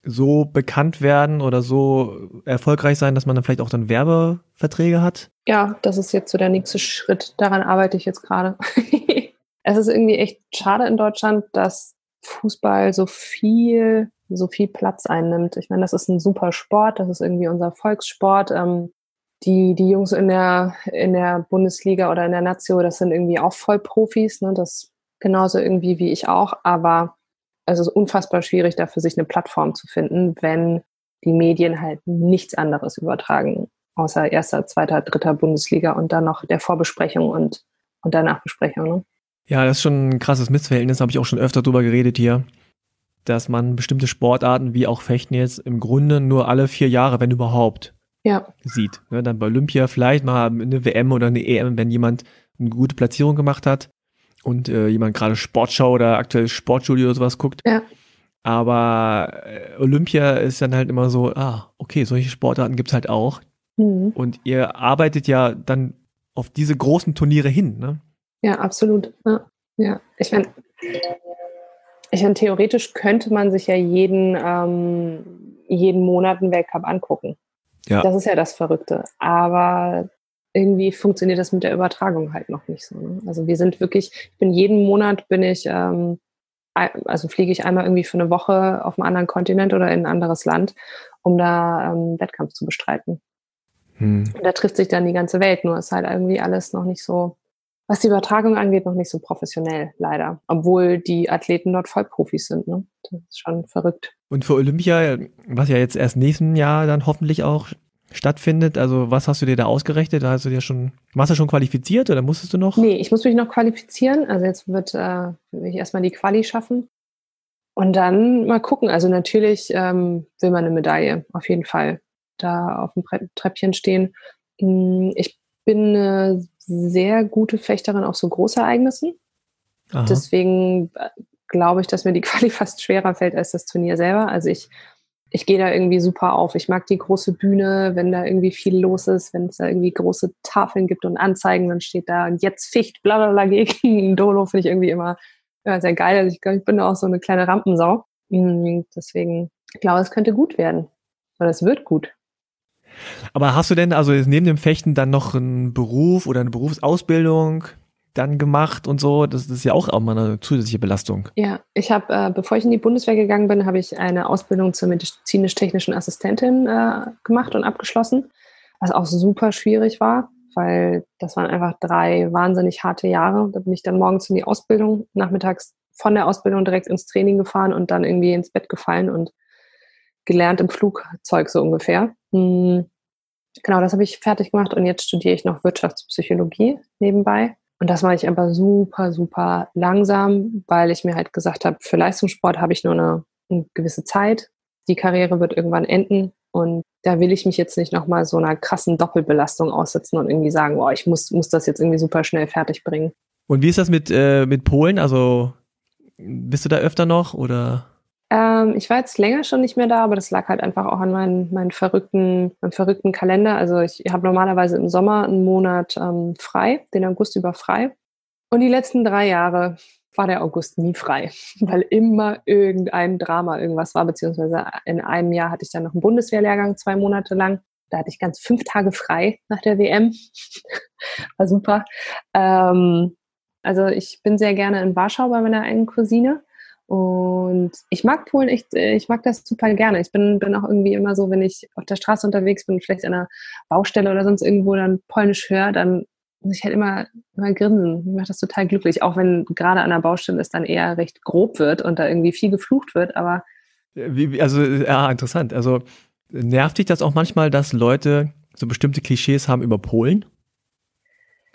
so bekannt werden oder so erfolgreich sein, dass man dann vielleicht auch dann Werbeverträge hat? Ja, das ist jetzt so der nächste Schritt. Daran arbeite ich jetzt gerade. es ist irgendwie echt schade in Deutschland, dass Fußball so viel, so viel Platz einnimmt. Ich meine, das ist ein super Sport, das ist irgendwie unser Volkssport. Ähm, die, die Jungs in der, in der Bundesliga oder in der Nazio, das sind irgendwie auch Vollprofis, ne? Das genauso irgendwie wie ich auch, aber es ist unfassbar schwierig, dafür sich eine Plattform zu finden, wenn die Medien halt nichts anderes übertragen, außer erster, zweiter, dritter Bundesliga und dann noch der Vorbesprechung und, und der Nachbesprechung. Ne? Ja, das ist schon ein krasses Missverhältnis, habe ich auch schon öfter drüber geredet hier, dass man bestimmte Sportarten wie auch Fechten jetzt im Grunde nur alle vier Jahre, wenn überhaupt, ja. sieht. Ne, dann bei Olympia vielleicht mal eine WM oder eine EM, wenn jemand eine gute Platzierung gemacht hat und äh, jemand gerade Sportschau oder aktuell Sportstudio oder sowas guckt. Ja. Aber äh, Olympia ist dann halt immer so, ah, okay, solche Sportarten gibt's halt auch. Mhm. Und ihr arbeitet ja dann auf diese großen Turniere hin, ne? Ja, absolut. Ja, ja. ich meine, ich mein, theoretisch könnte man sich ja jeden, ähm, jeden Monat einen Weltcup angucken. Ja. Das ist ja das Verrückte. Aber irgendwie funktioniert das mit der Übertragung halt noch nicht so. Ne? Also wir sind wirklich, ich bin jeden Monat bin ich, ähm, also fliege ich einmal irgendwie für eine Woche auf einen anderen Kontinent oder in ein anderes Land, um da ähm, Wettkampf zu bestreiten. Hm. Und da trifft sich dann die ganze Welt, nur ist halt irgendwie alles noch nicht so, was die Übertragung angeht, noch nicht so professionell, leider. Obwohl die Athleten dort Vollprofis sind. Ne? Das ist schon verrückt. Und für Olympia, was ja jetzt erst nächsten Jahr dann hoffentlich auch stattfindet. Also was hast du dir da ausgerechnet? Da hast du dir schon, warst du schon qualifiziert oder musstest du noch? Nee, ich muss mich noch qualifizieren. Also jetzt wird äh, will ich erstmal die Quali schaffen. Und dann mal gucken. Also natürlich ähm, will man eine Medaille, auf jeden Fall. Da auf dem Treppchen stehen. Hm, ich bin eine sehr gute Fechterin auf so Großereignissen. Aha. Deswegen äh, glaube ich, dass mir die Quali fast schwerer fällt als das Turnier selber. Also ich ich gehe da irgendwie super auf. Ich mag die große Bühne, wenn da irgendwie viel los ist, wenn es da irgendwie große Tafeln gibt und Anzeigen, dann steht da und jetzt Ficht, bla bla bla gegen Dolo, finde ich irgendwie immer ja, sehr geil. Also ich glaube, ich bin da auch so eine kleine Rampensau. Mhm, deswegen, ich glaube, es könnte gut werden. Oder es wird gut. Aber hast du denn also neben dem Fechten dann noch einen Beruf oder eine Berufsausbildung? dann gemacht und so. Das, ist ja auch immer eine zusätzliche Belastung. Ja, ich habe, äh, bevor ich in die Bundeswehr gegangen bin, habe ich eine Ausbildung zur medizinisch-technischen Assistentin äh, gemacht und abgeschlossen, was auch super schwierig war, weil das waren einfach drei wahnsinnig harte Jahre. Da bin ich dann morgens in die Ausbildung, nachmittags von der Ausbildung direkt ins Training gefahren und dann irgendwie ins Bett gefallen und gelernt im Flugzeug so ungefähr. Hm. Genau, das habe ich fertig gemacht und jetzt studiere ich noch Wirtschaftspsychologie nebenbei. Und das mache ich aber super, super langsam, weil ich mir halt gesagt habe, für Leistungssport habe ich nur eine, eine gewisse Zeit. Die Karriere wird irgendwann enden und da will ich mich jetzt nicht nochmal so einer krassen Doppelbelastung aussetzen und irgendwie sagen, boah, ich muss, muss das jetzt irgendwie super schnell fertig bringen. Und wie ist das mit, äh, mit Polen? Also bist du da öfter noch oder? Ähm, ich war jetzt länger schon nicht mehr da, aber das lag halt einfach auch an meinen, meinen verrückten, meinem verrückten Kalender. Also ich habe normalerweise im Sommer einen Monat ähm, frei, den August über frei. Und die letzten drei Jahre war der August nie frei, weil immer irgendein Drama irgendwas war, beziehungsweise in einem Jahr hatte ich dann noch einen Bundeswehrlehrgang zwei Monate lang. Da hatte ich ganz fünf Tage frei nach der WM. war super. Ähm, also ich bin sehr gerne in Warschau bei meiner einen Cousine. Und ich mag Polen echt, äh, ich mag das total gerne. Ich bin, bin auch irgendwie immer so, wenn ich auf der Straße unterwegs bin, vielleicht an einer Baustelle oder sonst irgendwo dann Polnisch höre, dann muss ich halt immer, immer grinsen. Mir macht das total glücklich, auch wenn gerade an der Baustelle es dann eher recht grob wird und da irgendwie viel geflucht wird, aber. Wie, also, ja, interessant. Also, nervt dich das auch manchmal, dass Leute so bestimmte Klischees haben über Polen?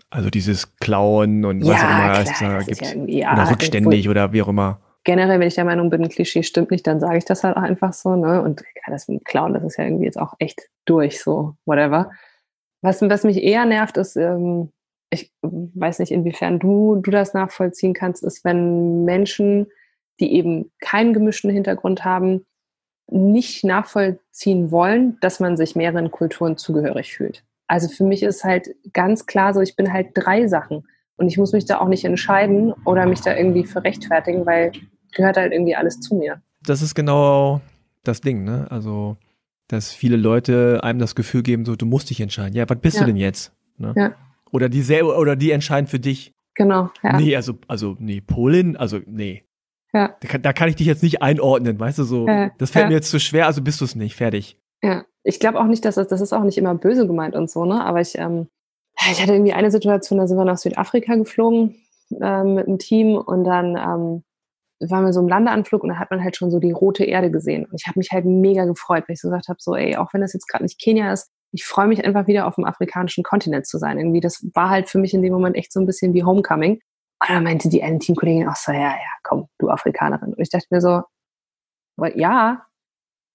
Also dieses Klauen und ja, was auch immer es da gibt. Ja, ja, oder rückständig oder wie auch immer. Generell, wenn ich der Meinung bin, ein Klischee stimmt nicht, dann sage ich das halt auch einfach so. Ne? Und ja, das mit Klauen, das ist ja irgendwie jetzt auch echt durch, so whatever. Was, was mich eher nervt, ist, ähm, ich weiß nicht, inwiefern du, du das nachvollziehen kannst, ist, wenn Menschen, die eben keinen gemischten Hintergrund haben, nicht nachvollziehen wollen, dass man sich mehreren Kulturen zugehörig fühlt. Also für mich ist halt ganz klar so, ich bin halt drei Sachen und ich muss mich da auch nicht entscheiden oder mich da irgendwie für rechtfertigen, weil gehört halt irgendwie alles zu mir. Das ist genau das Ding, ne? Also, dass viele Leute einem das Gefühl geben, so, du musst dich entscheiden. Ja, was bist ja. du denn jetzt? Ne? Ja. Oder die selber, oder die entscheiden für dich. Genau, ja. Nee, also, also, nee, Polin, also, nee. Ja. Da kann, da kann ich dich jetzt nicht einordnen, weißt du, so, ja. das fällt ja. mir jetzt zu schwer, also bist du es nicht, fertig. Ja, ich glaube auch nicht, dass das, das ist auch nicht immer böse gemeint und so, ne? Aber ich, ähm, ich hatte irgendwie eine Situation, da sind wir nach Südafrika geflogen äh, mit einem Team und dann ähm, waren wir so im Landeanflug und da hat man halt schon so die rote Erde gesehen. Und ich habe mich halt mega gefreut, weil ich so gesagt habe, so, ey, auch wenn das jetzt gerade nicht Kenia ist, ich freue mich einfach wieder auf dem afrikanischen Kontinent zu sein. Irgendwie, das war halt für mich in dem Moment echt so ein bisschen wie Homecoming. Und dann meinte die eine Teamkollegin auch so, ja, ja, komm, du Afrikanerin. Und ich dachte mir so, ja,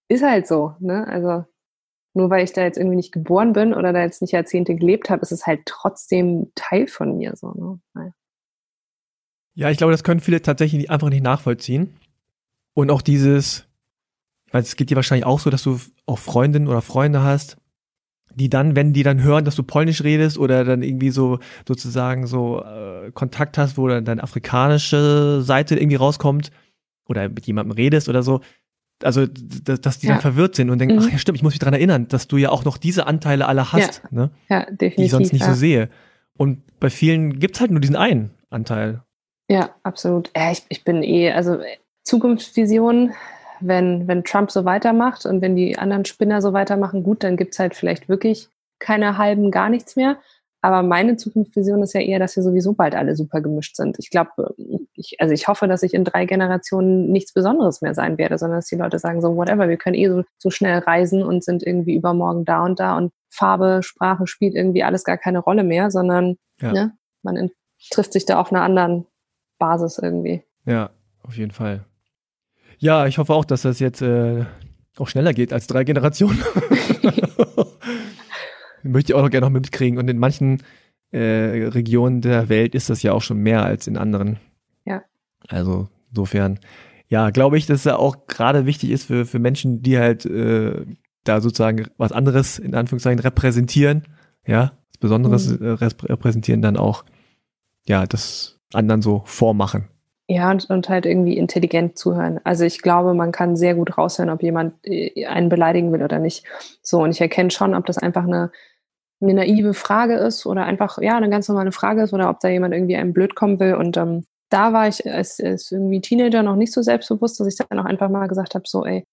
ist halt so, ne? Also nur weil ich da jetzt irgendwie nicht geboren bin oder da jetzt nicht Jahrzehnte gelebt habe, ist es halt trotzdem Teil von mir so. Ne? Ja, ich glaube, das können viele tatsächlich einfach nicht nachvollziehen. Und auch dieses, weil es geht dir wahrscheinlich auch so, dass du auch Freundinnen oder Freunde hast, die dann, wenn die dann hören, dass du Polnisch redest oder dann irgendwie so sozusagen so äh, Kontakt hast, wo dann deine afrikanische Seite irgendwie rauskommt oder mit jemandem redest oder so, also dass die ja. dann verwirrt sind und denken, mhm. ach ja stimmt, ich muss mich daran erinnern, dass du ja auch noch diese Anteile alle hast, ja. ne? Ja, definitiv. Die ich sonst nicht ja. so sehe. Und bei vielen gibt's halt nur diesen einen Anteil. Ja, absolut. Ja, ich, ich bin eh, also Zukunftsvision, wenn, wenn Trump so weitermacht und wenn die anderen Spinner so weitermachen, gut, dann gibt's halt vielleicht wirklich keine halben, gar nichts mehr. Aber meine Zukunftsvision ist ja eher, dass wir sowieso bald alle super gemischt sind. Ich glaube, ich, also ich hoffe, dass ich in drei Generationen nichts Besonderes mehr sein werde, sondern dass die Leute sagen so, whatever, wir können eh so, so schnell reisen und sind irgendwie übermorgen da und da und Farbe, Sprache spielt irgendwie alles gar keine Rolle mehr, sondern ja. ne, man in, trifft sich da auf einer anderen Basis irgendwie. Ja, auf jeden Fall. Ja, ich hoffe auch, dass das jetzt äh, auch schneller geht als drei Generationen. möchte ich auch noch gerne noch mitkriegen. Und in manchen äh, Regionen der Welt ist das ja auch schon mehr als in anderen. Ja. Also insofern, ja, glaube ich, dass es ja auch gerade wichtig ist für, für Menschen, die halt äh, da sozusagen was anderes in Anführungszeichen repräsentieren, ja, was Besonderes mhm. äh, repräsentieren, dann auch, ja, das anderen so vormachen. Ja, und, und halt irgendwie intelligent zuhören. Also ich glaube, man kann sehr gut raushören, ob jemand äh, einen beleidigen will oder nicht. So, und ich erkenne schon, ob das einfach eine eine naive Frage ist oder einfach ja eine ganz normale Frage ist oder ob da jemand irgendwie einem blöd kommen will. Und ähm, da war ich als, als irgendwie Teenager noch nicht so selbstbewusst, dass ich dann auch einfach mal gesagt habe, so ey,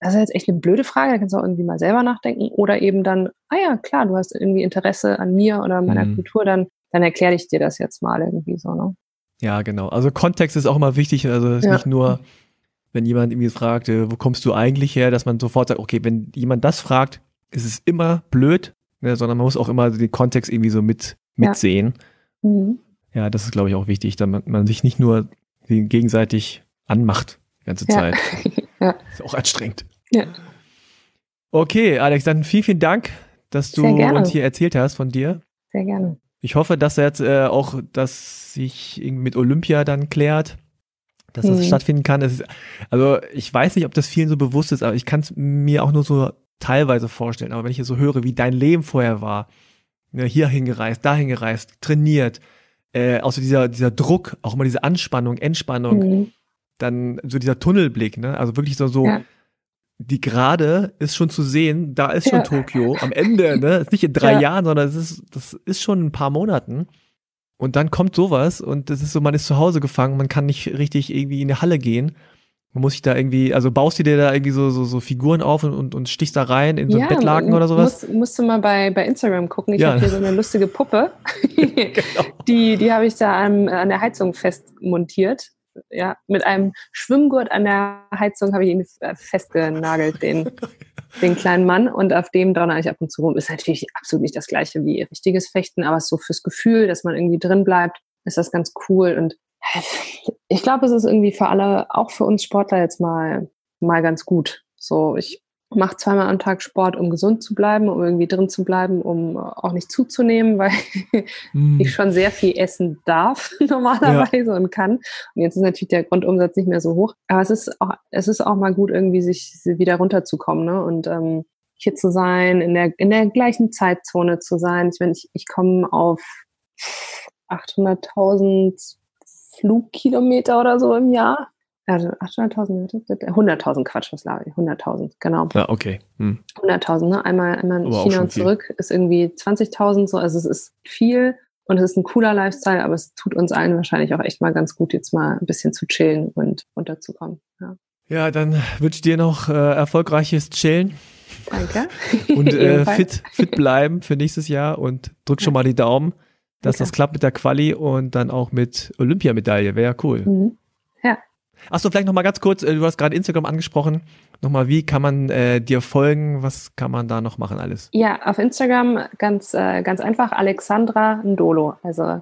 das ist jetzt echt eine blöde Frage, da kannst du auch irgendwie mal selber nachdenken. Oder eben dann, ah ja, klar, du hast irgendwie Interesse an mir oder meiner mhm. Kultur, dann, dann erkläre ich dir das jetzt mal irgendwie so, ne? Ja, genau. Also Kontext ist auch immer wichtig. Also es ist ja. nicht nur, wenn jemand irgendwie fragt, äh, wo kommst du eigentlich her, dass man sofort sagt, okay, wenn jemand das fragt, ist es immer blöd, ne, sondern man muss auch immer den Kontext irgendwie so mit mitsehen. Ja, mhm. ja das ist, glaube ich, auch wichtig, damit man sich nicht nur gegenseitig anmacht die ganze Zeit. ja. Ist auch anstrengend. Ja. Okay, Alex, dann vielen, vielen Dank, dass du uns hier erzählt hast von dir. Sehr gerne. Ich hoffe, dass jetzt äh, auch, dass sich mit Olympia dann klärt, dass das mhm. stattfinden kann. Ist, also ich weiß nicht, ob das vielen so bewusst ist, aber ich kann es mir auch nur so teilweise vorstellen. Aber wenn ich hier so höre, wie dein Leben vorher war, ne, hier hingereist, dahin gereist, trainiert, äh, auch so dieser, dieser Druck, auch immer diese Anspannung, Entspannung, mhm. dann so dieser Tunnelblick, ne? Also wirklich so, so ja. die Gerade ist schon zu sehen, da ist schon ja. Tokio am Ende, ne? Ist nicht in drei ja. Jahren, sondern es ist, das ist schon ein paar Monaten. Und dann kommt sowas und das ist so, man ist zu Hause gefangen, man kann nicht richtig irgendwie in die Halle gehen. Man muss sich da irgendwie, also baust du dir da irgendwie so, so, so Figuren auf und, und, und stichst da rein in so ja, Bettlaken oder sowas? Musst, musst du mal bei, bei Instagram gucken. Ich ja. habe hier so eine lustige Puppe. genau. Die, die habe ich da an, an der Heizung festmontiert. Ja, mit einem Schwimmgurt an der Heizung habe ich ihn festgenagelt, den, den kleinen Mann. Und auf dem donner ich ab und zu rum. Ist natürlich absolut nicht das gleiche wie richtiges Fechten, aber so fürs Gefühl, dass man irgendwie drin bleibt, ist das ganz cool. Und ich glaube, es ist irgendwie für alle, auch für uns Sportler jetzt mal, mal ganz gut. So, ich mache zweimal am Tag Sport, um gesund zu bleiben, um irgendwie drin zu bleiben, um auch nicht zuzunehmen, weil mm. ich schon sehr viel essen darf normalerweise ja. und kann. Und jetzt ist natürlich der Grundumsatz nicht mehr so hoch. Aber es ist auch, es ist auch mal gut, irgendwie sich wieder runterzukommen, ne? Und ähm, hier zu sein, in der, in der gleichen Zeitzone zu sein. Ich meine, ich, ich komme auf 800.000 Flugkilometer oder so im Jahr. Also 800.000, 100.000 Quatsch, was laber ich? 100.000, genau. Ja, okay. Hm. 100.000, ne? Einmal, einmal in China und zurück viel. ist irgendwie 20.000 so. Also es ist viel und es ist ein cooler Lifestyle, aber es tut uns allen wahrscheinlich auch echt mal ganz gut, jetzt mal ein bisschen zu chillen und runterzukommen. Ja, ja dann wünsche ich dir noch äh, erfolgreiches Chillen. Danke. und äh, fit, fit bleiben für nächstes Jahr und drück schon mal die Daumen dass okay. das klappt mit der Quali und dann auch mit Olympiamedaille. Wäre ja cool. Mhm. Ja. Achso, vielleicht nochmal ganz kurz, äh, du hast gerade Instagram angesprochen. Nochmal, wie kann man äh, dir folgen? Was kann man da noch machen alles? Ja, auf Instagram ganz, äh, ganz einfach, Alexandra Ndolo. Also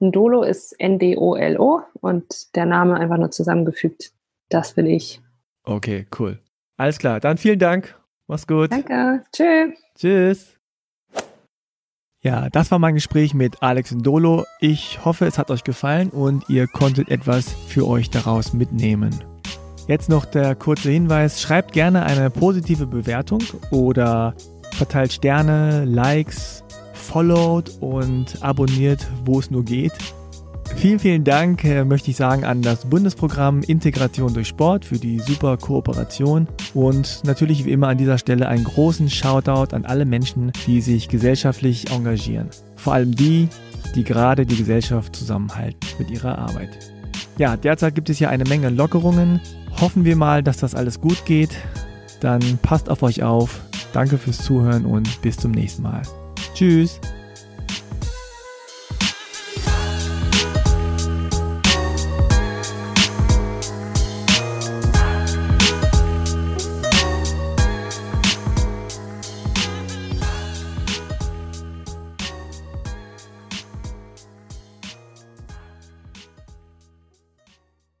Ndolo ist N-D-O-L-O und der Name einfach nur zusammengefügt. Das bin ich. Okay, cool. Alles klar, dann vielen Dank. Mach's gut. Danke. Tschüss. Tschüss. Ja, das war mein Gespräch mit Alex Ndolo. Ich hoffe, es hat euch gefallen und ihr konntet etwas für euch daraus mitnehmen. Jetzt noch der kurze Hinweis, schreibt gerne eine positive Bewertung oder verteilt Sterne, Likes, followt und abonniert, wo es nur geht. Vielen, vielen Dank, äh, möchte ich sagen, an das Bundesprogramm Integration durch Sport für die super Kooperation und natürlich wie immer an dieser Stelle einen großen Shoutout an alle Menschen, die sich gesellschaftlich engagieren. Vor allem die, die gerade die Gesellschaft zusammenhalten mit ihrer Arbeit. Ja, derzeit gibt es ja eine Menge Lockerungen. Hoffen wir mal, dass das alles gut geht. Dann passt auf euch auf. Danke fürs Zuhören und bis zum nächsten Mal. Tschüss.